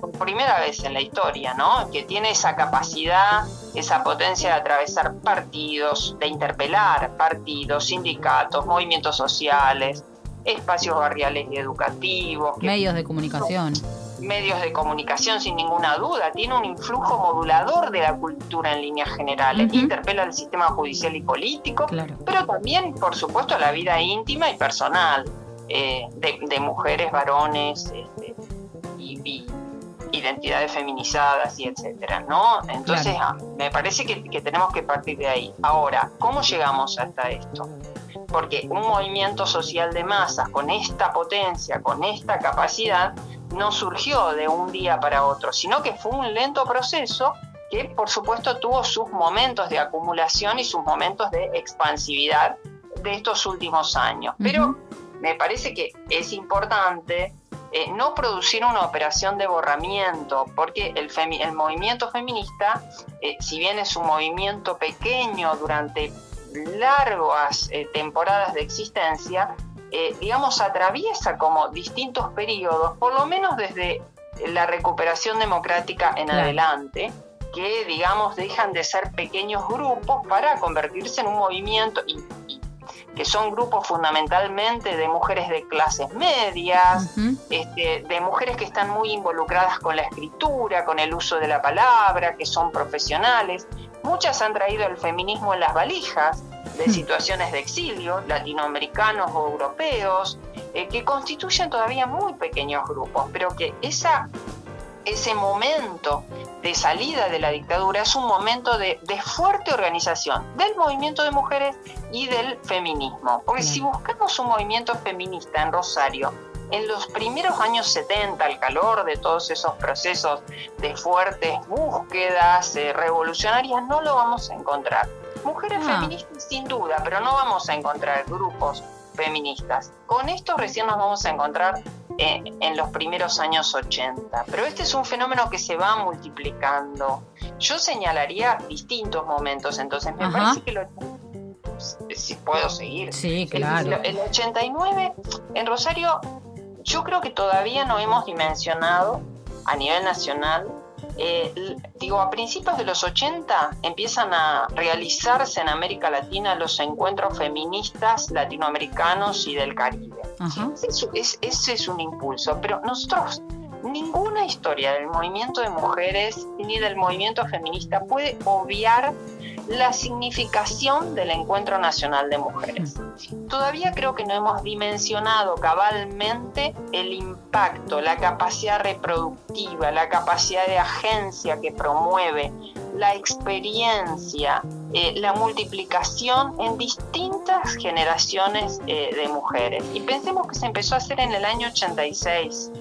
Por primera vez en la historia, ¿no? Que tiene esa capacidad, esa potencia de atravesar partidos, de interpelar partidos, sindicatos, movimientos sociales, espacios barriales y educativos. Medios de comunicación. Medios de comunicación, sin ninguna duda. Tiene un influjo modulador de la cultura en líneas generales. Interpela al sistema judicial y político, pero también, por supuesto, la vida íntima y personal eh, de, mujeres, varones este, y identidades feminizadas y etcétera, ¿no? Entonces, ah, me parece que, tenemos que partir de ahí. Ahora, ¿cómo llegamos hasta esto? Porque un movimiento social de masas con esta potencia, con esta capacidad, no surgió de un día para otro, sino que fue un lento proceso que por supuesto tuvo sus momentos de acumulación y sus momentos de expansividad de estos últimos años. Pero me parece que es importante eh, no producir una operación de borramiento, porque el, el movimiento feminista, eh, si bien es un movimiento pequeño durante largas eh, temporadas de existencia, digamos, atraviesa como distintos periodos, por lo menos desde la recuperación democrática en adelante, que, digamos, dejan de ser pequeños grupos para convertirse en un movimiento y que son grupos fundamentalmente de mujeres de clases medias, este, de mujeres que están muy involucradas con la escritura, con el uso de la palabra, que son profesionales. Muchas han traído el feminismo en las valijas de situaciones de exilio, latinoamericanos o europeos, eh, que constituyen todavía muy pequeños grupos, pero que esa ese momento de salida de la dictadura es un momento de, fuerte organización del movimiento de mujeres y del feminismo. Porque si buscamos un movimiento feminista en Rosario, en los primeros años 70, al calor de todos esos procesos de fuertes búsquedas eh, revolucionarias, no lo vamos a encontrar. Mujeres feministas sin duda, pero no vamos a encontrar grupos feministas. Con esto recién nos vamos a encontrar en los primeros años 80. Pero este es un fenómeno que se va multiplicando. Yo señalaría distintos momentos, entonces me parece que lo, si puedo seguir. Sí, claro. El, el 89 en Rosario, yo creo que todavía no hemos dimensionado a nivel nacional eh, digo, a principios de los 80 empiezan a realizarse en América Latina los encuentros feministas latinoamericanos y del Caribe. ese es un impulso, pero nosotros ninguna historia del movimiento de mujeres ni del movimiento feminista puede obviar la significación del Encuentro Nacional de Mujeres. Todavía creo que no hemos dimensionado cabalmente el impacto, la capacidad reproductiva, la capacidad de agencia que promueve, la experiencia, eh, la multiplicación en distintas generaciones eh, de mujeres. Y pensemos que se empezó a hacer en el año 86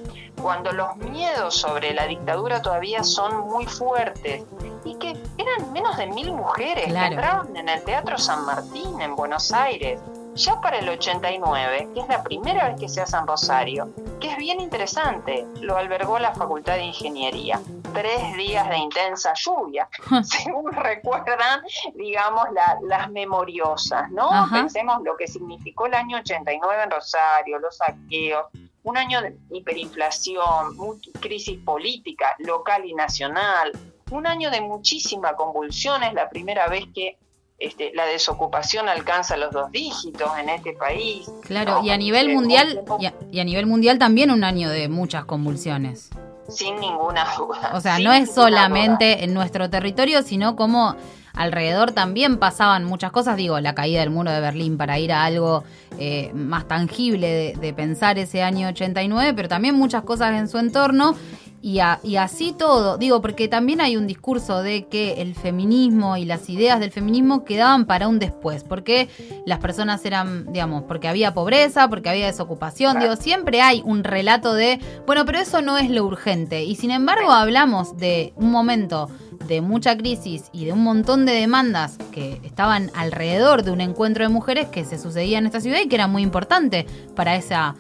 cuando los miedos sobre la dictadura todavía son muy fuertes y que eran menos de mil mujeres que entraron en el Teatro San Martín en Buenos Aires. Ya para el 89, que es la primera vez que se hace en Rosario, que es bien interesante, lo albergó la Facultad de Ingeniería. Tres días de intensa lluvia, (laughs) según recuerdan, digamos, las memoriosas, ¿no? Pensemos lo que significó el año 89 en Rosario, los saqueos, un año de hiperinflación, crisis política local y nacional, un año de muchísima convulsión, es la primera vez que este, la desocupación alcanza los dos dígitos en este país. Claro, y a nivel mundial y a, nivel mundial también un año de muchas convulsiones. Sin ninguna duda. O sea, no es solamente en nuestro territorio, sino como alrededor también pasaban muchas cosas, digo, la caída del muro de Berlín para ir a algo eh, más tangible de, pensar ese año 89, pero también muchas cosas en su entorno. Y, y, así todo, digo, porque también hay un discurso de que el feminismo y las ideas del feminismo quedaban para un después, porque las personas eran, digamos, porque había pobreza, porque había desocupación, digo, siempre hay un relato de, bueno, pero eso no es lo urgente. Y sin embargo hablamos de un momento de mucha crisis y de un montón de demandas que estaban alrededor de un encuentro de mujeres que se sucedía en esta ciudad y que era muy importante para esa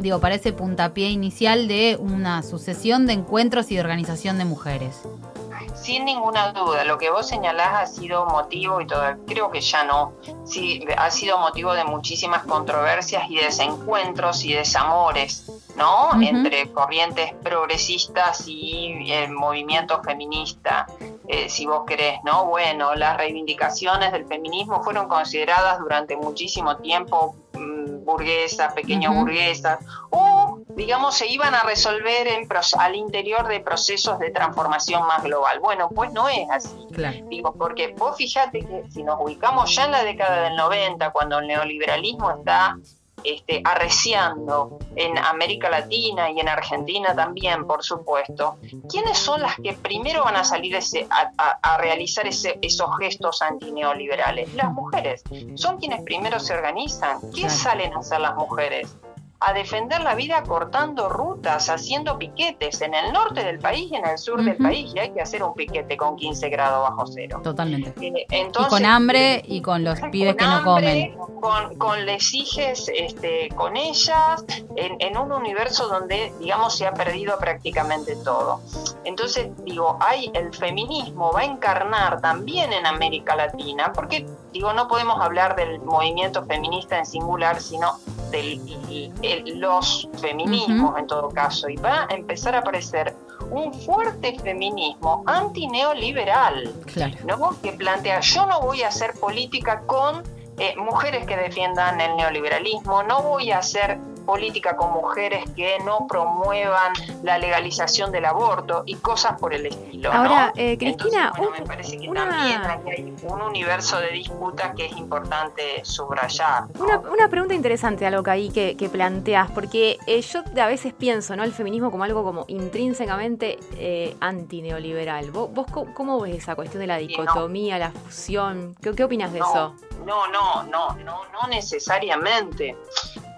digo, para ese puntapié inicial de una sucesión de encuentros y de organización de mujeres. Sin ninguna duda, lo que vos señalás ha sido motivo, y todo, creo que ya no, sí, ha sido motivo de muchísimas controversias y desencuentros y desamores, ¿no? Entre corrientes progresistas y el movimiento feminista, eh, si vos querés, ¿no? Bueno, las reivindicaciones del feminismo fueron consideradas durante muchísimo tiempo mm, burguesas, pequeños burguesas, o digamos, se iban a resolver en, al interior de procesos de transformación más global. Bueno, pues no es así. Digo, porque vos fíjate que si nos ubicamos ya en la década del 90, cuando el neoliberalismo está este, arreciando en América Latina y en Argentina también, por supuesto, ¿quiénes son las que primero van a salir ese, a, realizar ese, esos gestos antineoliberales? Las mujeres. Son quienes primero se organizan. ¿Qué salen a hacer las mujeres? A defender la vida cortando rutas, haciendo piquetes en el norte del país y en el sur del país, y hay que hacer un piquete con 15 grados bajo cero. Totalmente. Eh, y con hambre y con los pibes que no comen. Con, con lesijes este, con ellas, en, en, un universo donde, digamos, se ha perdido prácticamente todo. Entonces, digo, hay el feminismo va a encarnar también en América Latina, porque, digo, no podemos hablar del movimiento feminista en singular, sino de los feminismos en todo caso, y va a empezar a aparecer un fuerte feminismo antineoliberal, ¿no? que plantea yo no voy a hacer política con eh, mujeres que defiendan el neoliberalismo, no voy a hacer política con mujeres que no promuevan la legalización del aborto y cosas por el estilo. Ahora, eh, Cristina, me parece que también hay un universo de disputas que es importante subrayar. Una, pregunta interesante, algo que ahí que, planteas, porque eh, yo a veces pienso ¿no? el feminismo como algo como intrínsecamente eh, antineoliberal. ¿Vos, vos cómo, ves esa cuestión de la dicotomía, la fusión? ¿Qué, qué opinas de eso? No, no, no, no, no necesariamente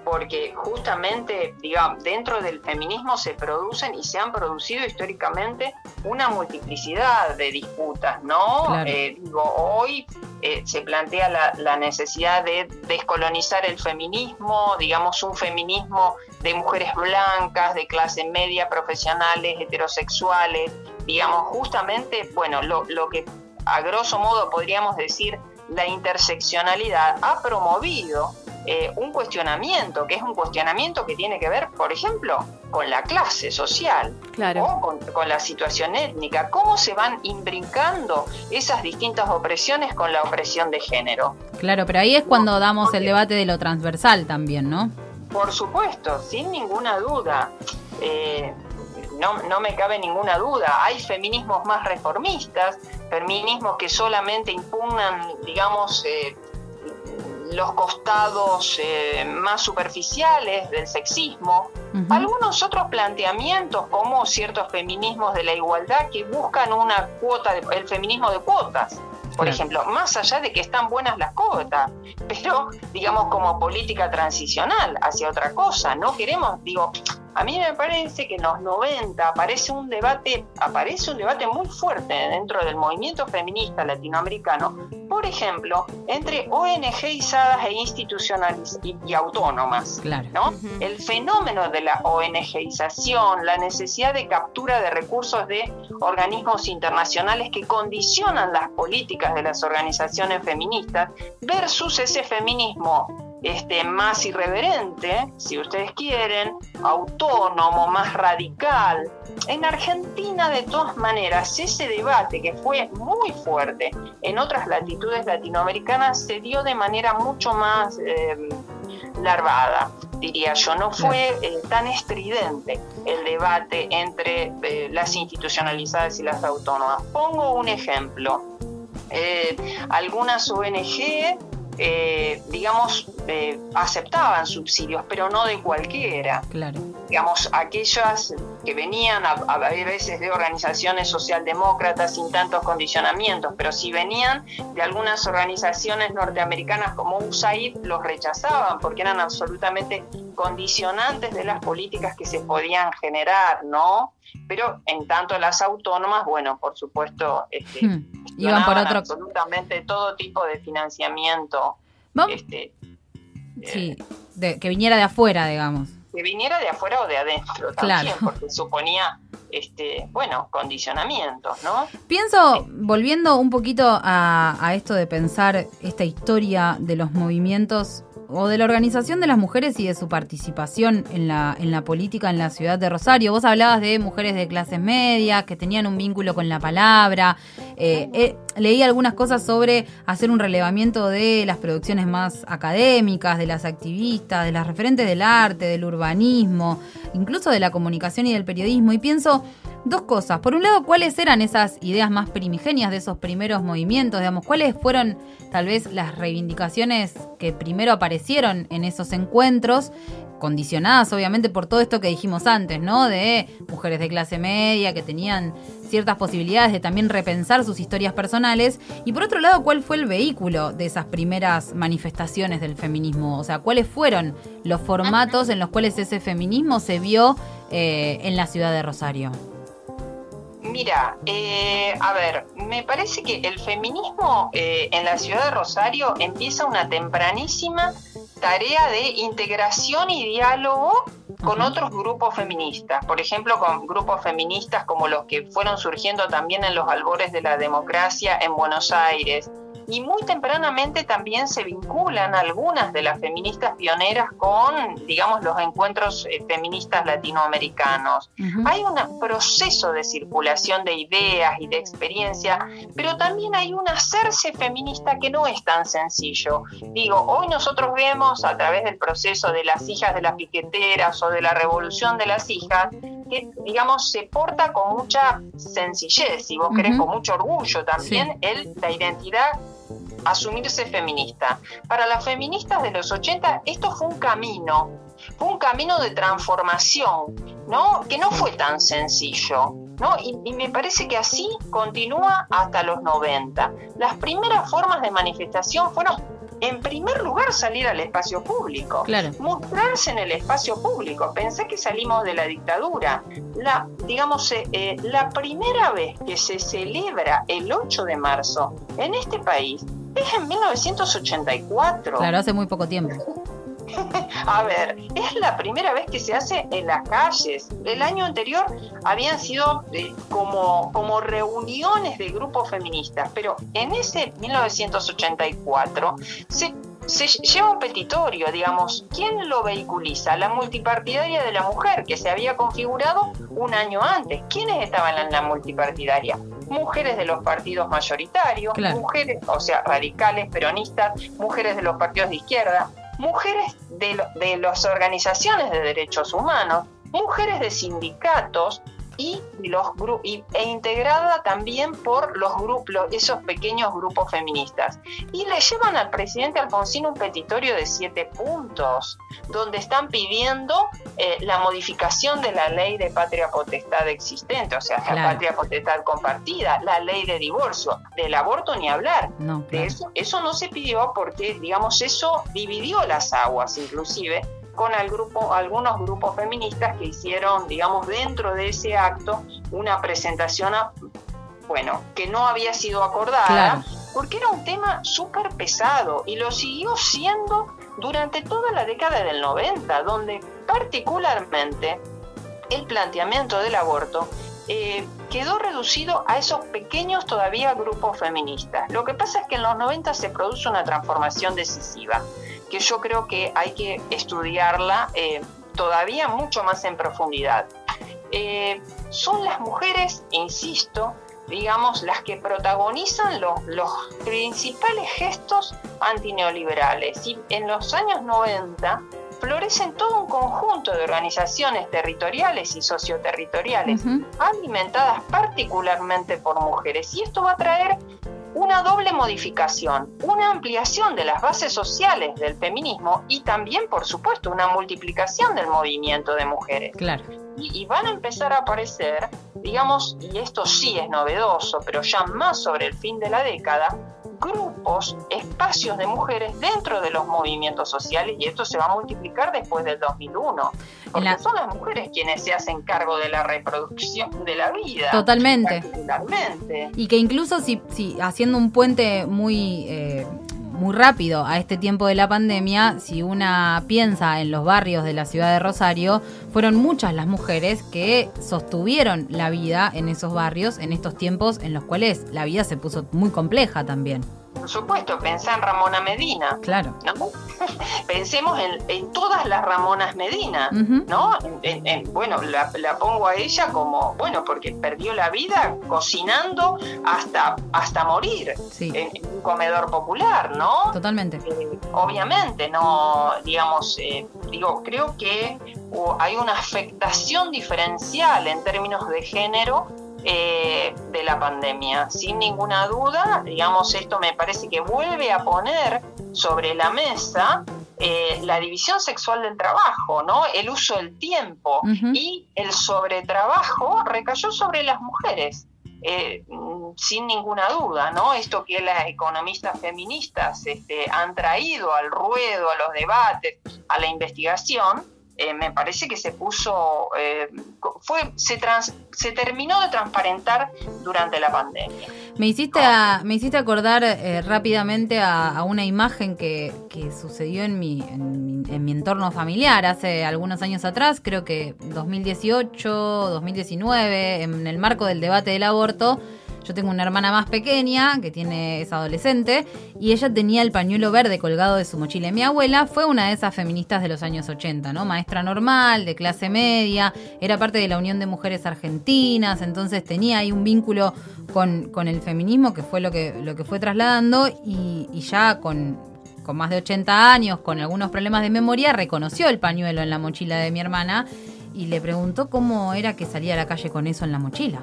porque justamente, digamos, dentro del feminismo se producen y se han producido históricamente una multiplicidad de disputas, ¿no? Eh, digo, hoy eh, se plantea la, la, necesidad de descolonizar el feminismo, digamos, un feminismo de mujeres blancas, de clase media, profesionales, heterosexuales, digamos, justamente, bueno, lo, lo que a grosso modo podríamos decir la interseccionalidad ha promovido eh, un cuestionamiento, que es un cuestionamiento que tiene que ver, por ejemplo, con la clase social o con, la situación étnica, cómo se van imbrincando esas distintas opresiones con la opresión de género. Claro, pero ahí es cuando damos el debate de lo transversal también, ¿no? Por supuesto, sin ninguna duda. Eh, no, no, me cabe ninguna duda. Hay feminismos más reformistas, feminismos que solamente impugnan, digamos, eh, los costados eh, más superficiales del sexismo, algunos otros planteamientos como ciertos feminismos de la igualdad que buscan una cuota, de, el feminismo de cuotas, por ejemplo, más allá de que están buenas las cuotas, pero digamos como política transicional hacia otra cosa, no queremos, digo, a mí me parece que en los 90 aparece un debate, aparece un debate muy fuerte dentro del movimiento feminista latinoamericano, por ejemplo, entre ONGizadas e institucionales y, autónomas. ¿no? El fenómeno de la ONGización, la necesidad de captura de recursos de organismos internacionales que condicionan las políticas de las organizaciones feministas versus ese feminismo este, más irreverente, si ustedes quieren, autónomo, más radical. En Argentina, de todas maneras, ese debate que fue muy fuerte en otras latitudes latinoamericanas se dio de manera mucho más eh, larvada, diría yo. No fue eh, tan estridente el debate entre eh, las institucionalizadas y las autónomas. Pongo un ejemplo. algunas ONG eh, digamos, eh, aceptaban subsidios, pero no de cualquiera. Claro. Digamos, aquellas que venían a, a, veces de organizaciones socialdemócratas sin tantos condicionamientos, pero si venían de algunas organizaciones norteamericanas como USAID, los rechazaban porque eran absolutamente condicionantes de las políticas que se podían generar, ¿no? Pero en tanto las autónomas, bueno, por supuesto, este, hmm iban por otro absolutamente todo tipo de financiamiento este, sí de, que viniera de afuera digamos que viniera de afuera o de adentro también porque suponía este bueno condicionamientos no pienso volviendo un poquito a, a esto de pensar esta historia de los movimientos o de la organización de las mujeres y de su participación en la, en la política en la ciudad de Rosario. Vos hablabas de mujeres de clases medias que tenían un vínculo con la palabra. Eh, eh, leí algunas cosas sobre hacer un relevamiento de las producciones más académicas, de las activistas, de las referentes del arte, del urbanismo, incluso de la comunicación y del periodismo. Y pienso dos cosas. Por un lado, ¿cuáles eran esas ideas más primigenias de esos primeros movimientos? Digamos, ¿cuáles fueron tal vez las reivindicaciones que primero aparecieron en esos encuentros? condicionadas obviamente por todo esto que dijimos antes, ¿no? De mujeres de clase media que tenían ciertas posibilidades de también repensar sus historias personales. Y por otro lado, ¿cuál fue el vehículo de esas primeras manifestaciones del feminismo? O sea, ¿cuáles fueron los formatos en los cuales ese feminismo se vio eh, en la ciudad de Rosario? Mira, eh, a ver, me parece que el feminismo eh, en la ciudad de Rosario empieza una tempranísima tarea de integración y diálogo con otros grupos feministas, por ejemplo, con grupos feministas como los que fueron surgiendo también en los albores de la democracia en Buenos Aires, y muy tempranamente también se vinculan algunas de las feministas pioneras con, digamos, los encuentros eh, feministas latinoamericanos. Hay un proceso de circulación de ideas y de experiencia, pero también hay un hacerse feminista que no es tan sencillo. Digo, hoy nosotros vemos a través del proceso de las hijas de las piqueteras o de la revolución de las hijas, que, digamos, se porta con mucha sencillez, y vos querés, con mucho orgullo también, el, la identidad asumirse feminista. Para las feministas de los 80 esto fue un camino, fue un camino de transformación, ¿no? Que no fue tan sencillo. ¿No? Y, y, me parece que así continúa hasta los 90. Las primeras formas de manifestación fueron en primer lugar salir al espacio público, mostrarse en el espacio público. Pensé que salimos de la dictadura. La, digamos, eh, eh, la primera vez que se celebra el 8 de marzo en este país es en 1984. Claro, hace muy poco tiempo. (laughs) A ver, es la primera vez que se hace en las calles. El año anterior habían sido eh, como, como reuniones de grupos feministas, pero en ese 1984 se se lleva un petitorio, digamos, ¿quién lo vehiculiza? La multipartidaria de la mujer, que se había configurado un año antes. ¿Quiénes estaban en la multipartidaria? Mujeres de los partidos mayoritarios, mujeres, o sea, radicales, peronistas, mujeres de los partidos de izquierda, mujeres de, las organizaciones de derechos humanos, mujeres de sindicatos, y los e integrada también por los grupos, esos pequeños grupos feministas. Y le llevan al presidente Alfonsín un petitorio de siete puntos, donde están pidiendo eh, la modificación de la ley de patria potestad existente, o sea, la patria potestad compartida, la ley de divorcio, del aborto ni hablar. de eso, eso no se pidió porque, digamos, eso dividió las aguas, inclusive con el grupo, algunos grupos feministas que hicieron, digamos, dentro de ese acto una presentación, bueno, que no había sido acordada, porque era un tema súper pesado y lo siguió siendo durante toda la década del 90, donde particularmente el planteamiento del aborto eh, quedó reducido a esos pequeños todavía grupos feministas. Lo que pasa es que en los 90 se produce una transformación decisiva que yo creo que hay que estudiarla eh, todavía mucho más en profundidad. Eh, son las mujeres, insisto, digamos, las que protagonizan los, los principales gestos antineoliberales. Y en los años 90 florecen todo un conjunto de organizaciones territoriales y socioterritoriales, alimentadas particularmente por mujeres. Y esto va a traer una doble modificación, una ampliación de las bases sociales del feminismo y también, por supuesto, una multiplicación del movimiento de mujeres. Claro. Y, van a empezar a aparecer, digamos, y esto sí es novedoso, pero ya más sobre el fin de la década, grupos, espacios de mujeres dentro de los movimientos sociales y esto se va a multiplicar después del 2001. Porque son las mujeres quienes se hacen cargo de la reproducción de la vida. Totalmente. Y que incluso si, si haciendo un puente muy... Eh, muy rápido a este tiempo de la pandemia, si una piensa en los barrios de la ciudad de Rosario, fueron muchas las mujeres que sostuvieron la vida en esos barrios en estos tiempos en los cuales la vida se puso muy compleja también. Por supuesto, pensá en Ramona Medina. Claro. (laughs) Pensemos en, todas las Ramonas Medina, ¿no? bueno, la, pongo a ella como, bueno, porque perdió la vida cocinando hasta, hasta morir en, un comedor popular, ¿no? Totalmente. Eh, obviamente, no, digamos, eh, digo, creo que hay una afectación diferencial en términos de género eh, de la pandemia. Sin ninguna duda, digamos, esto me parece que vuelve a poner sobre la mesa eh, la división sexual del trabajo, ¿no? El uso del tiempo y el sobretrabajo recayó sobre las mujeres. Eh, sin ninguna duda, ¿no? Esto que las economistas feministas este, han traído al ruedo, a los debates, a la investigación, eh, me parece que se puso, eh, fue, se, se terminó de transparentar durante la pandemia. Me hiciste, me hiciste acordar eh, rápidamente a, una imagen que, sucedió en mi, en mi, entorno familiar hace algunos años atrás, creo que 2018, 2019, en el marco del debate del aborto Yo tengo una hermana más pequeña que tiene es adolescente y ella tenía el pañuelo verde colgado de su mochila. mi abuela fue una de esas feministas de los años 80, ¿no? Maestra normal, de clase media, era parte de la Unión de Mujeres Argentinas, entonces tenía ahí un vínculo con, con el feminismo que fue lo que, lo que fue trasladando y, y ya con, con más de 80 años, con algunos problemas de memoria, reconoció el pañuelo en la mochila de mi hermana y le preguntó cómo era que salía a la calle con eso en la mochila.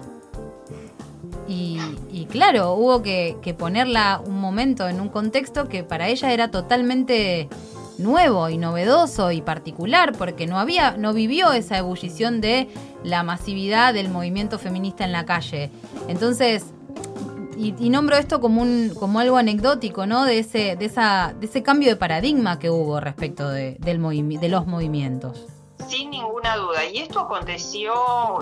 Y, claro, hubo que, ponerla un momento en un contexto que para ella era totalmente nuevo y novedoso y particular, porque no había, no vivió esa ebullición de la masividad del movimiento feminista en la calle. Entonces, y, nombro esto como un, como algo anecdótico, ¿no? De ese, de esa, de ese cambio de paradigma que hubo respecto de, del de los movimientos. Sin ninguna duda. Y esto aconteció,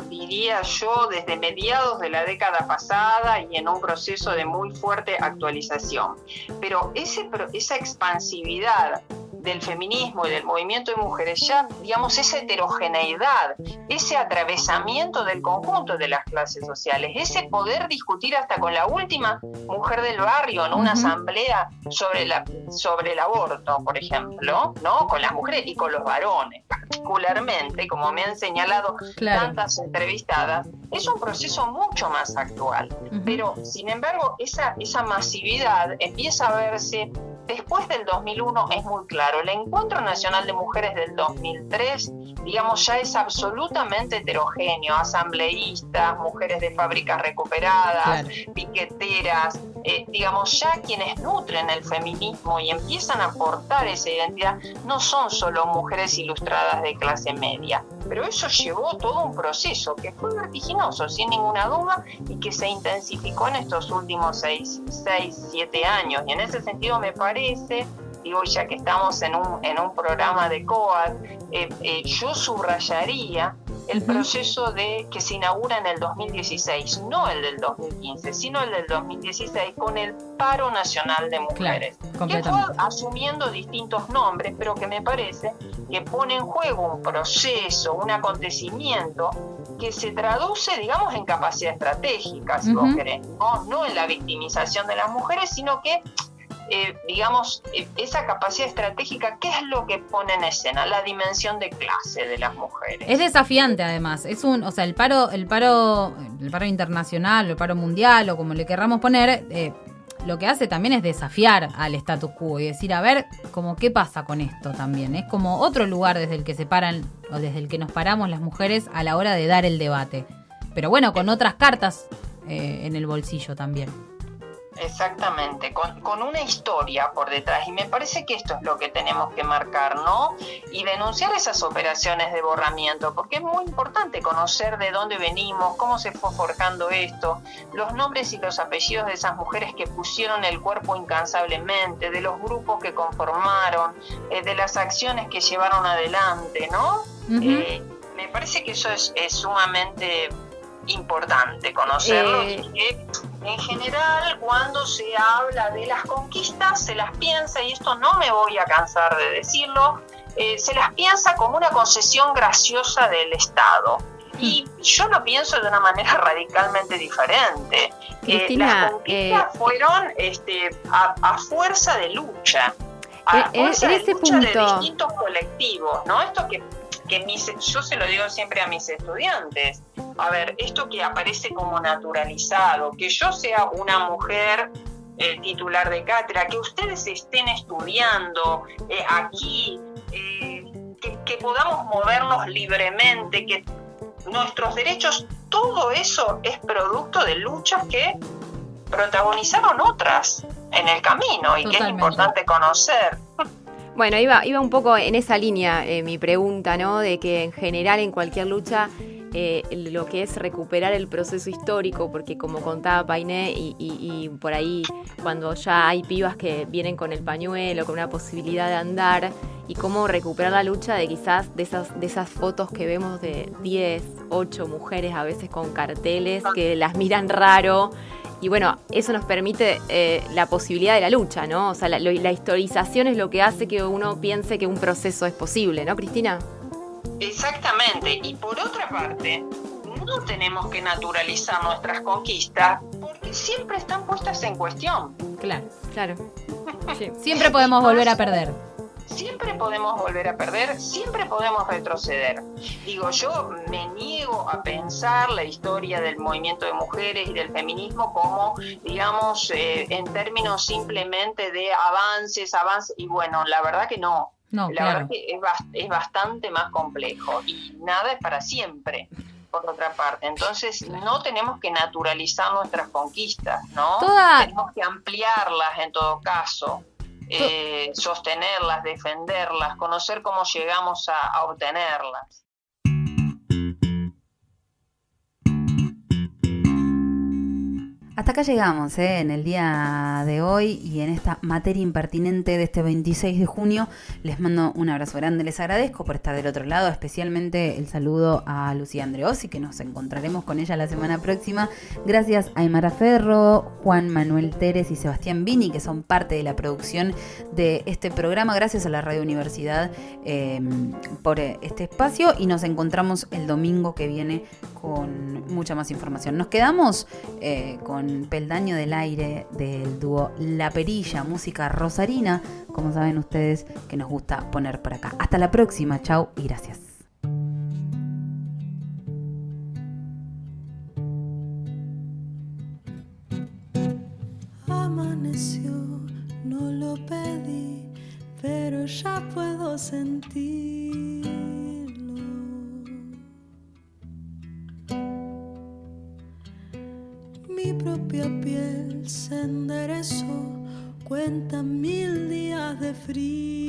diría yo, desde mediados de la década pasada y en un proceso de muy fuerte actualización. Pero ese, esa expansividad del feminismo y del movimiento de mujeres, ya, digamos, esa heterogeneidad, ese atravesamiento del conjunto de las clases sociales, ese poder discutir hasta con la última mujer del barrio en una asamblea sobre, la, sobre el aborto, por ejemplo, ¿no? Con las mujeres y con los varones, particularmente, como me han señalado tantas entrevistadas, es un proceso mucho más actual. Pero, sin embargo, esa, esa masividad empieza a verse después del 2001 es muy claro. El Encuentro Nacional de Mujeres del 2003, digamos, ya es absolutamente heterogéneo. Asambleístas, mujeres de fábricas recuperadas, piqueteras, eh, digamos, ya quienes nutren el feminismo y empiezan a aportar esa identidad no son solo mujeres ilustradas de clase media. Pero eso llevó todo un proceso que fue vertiginoso, sin ninguna duda, y que se intensificó en estos últimos seis, seis siete años. Y en ese sentido me parece digo, ya que estamos en un, en un programa de COAD, eh, eh, yo subrayaría el proceso de que se inaugura en el 2016, no el del 2015, sino el del 2016 con el paro nacional de mujeres, que fue asumiendo distintos nombres, pero que me parece que pone en juego un proceso, un acontecimiento que se traduce, digamos, en capacidad estratégica, si vos querés, no en la victimización de las mujeres, sino que eh, digamos, eh, esa capacidad estratégica, ¿qué es lo que pone en escena? La dimensión de clase de las mujeres. Es desafiante además, es un, o sea, el paro, el paro, el paro internacional, el paro mundial, o como le querramos poner, eh, lo que hace también es desafiar al status quo y decir, a ver, como qué pasa con esto también. Es como otro lugar desde el que se paran, o desde el que nos paramos las mujeres a la hora de dar el debate. Pero bueno, con otras cartas en el bolsillo también. Exactamente, con, una historia por detrás. Y me parece que esto es lo que tenemos que marcar, ¿no? Y denunciar esas operaciones de borramiento, porque es muy importante conocer de dónde venimos, cómo se fue forjando esto, los nombres y los apellidos de esas mujeres que pusieron el cuerpo incansablemente, de los grupos que conformaron, eh, de las acciones que llevaron adelante, ¿no? Eh, me parece que eso es, es sumamente importante conocerlo eh, y que en general cuando se habla de las conquistas se las piensa, y esto no me voy a cansar de decirlo, eh, se las piensa como una concesión graciosa del Estado. Y yo lo pienso de una manera (laughs) radicalmente diferente. Eh, las conquistas fueron este, a, fuerza de lucha, a fuerza de lucha de distintos colectivos, ¿no? Esto que que yo se lo digo siempre a mis estudiantes, a ver, esto que aparece como naturalizado, que yo sea una mujer eh, titular de cátedra, que ustedes estén estudiando eh, aquí, eh, que, que podamos movernos libremente, que nuestros derechos, todo eso es producto de luchas que protagonizaron otras en el camino y que es importante conocer. Bueno, iba, iba un poco en esa línea eh, mi pregunta, ¿no? De que en general en cualquier lucha eh, lo que es recuperar el proceso histórico, porque como contaba Painé, y, por ahí cuando ya hay pibas que vienen con el pañuelo, con una posibilidad de andar, y cómo recuperar la lucha de quizás de esas, de esas fotos que vemos de 10, 8 mujeres a veces con carteles que las miran raro y bueno, eso nos permite eh, la posibilidad de la lucha, ¿no? O sea, la, la, historización es lo que hace que uno piense que un proceso es posible, ¿no, Cristina? Exactamente. Y por otra parte, no tenemos que naturalizar nuestras conquistas porque siempre están puestas en cuestión. Claro, claro. (laughs) Siempre podemos volver a perder siempre podemos volver a perder, siempre podemos retroceder. Digo, yo me niego a pensar la historia del movimiento de mujeres y del feminismo como, digamos, eh, en términos simplemente de avances, avances, y bueno, la verdad que no. la verdad que es, es bastante más complejo y nada es para siempre por otra parte. Entonces, no tenemos que naturalizar nuestras conquistas, ¿no? Tenemos que ampliarlas en todo caso eh, sostenerlas, defenderlas, conocer cómo llegamos a obtenerlas. Hasta acá llegamos ¿eh? en el día de hoy y en esta materia impertinente de este 26 de junio. Les mando un abrazo grande, les agradezco por estar del otro lado, especialmente el saludo a Lucía Andreossi, que nos encontraremos con ella la semana próxima. Gracias a Aymara Ferro, Juan Manuel Teres y Sebastián Vini, que son parte de la producción de este programa. Gracias a la Radio Universidad em, por este espacio y nos encontramos el domingo que viene con mucha más información. Nos quedamos eh, Peldaño del Aire del dúo La Perilla, música rosarina, como saben ustedes que nos gusta poner por acá. Hasta la próxima, chao y gracias. Amaneció, no lo pedí, pero ya puedo sentir cuenta mil días de frío.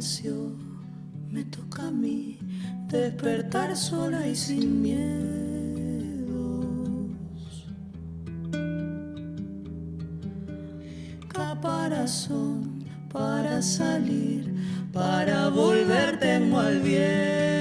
Me toca a mí despertar sola y sin miedos. Caparazón para salir, para volver tengo al viento.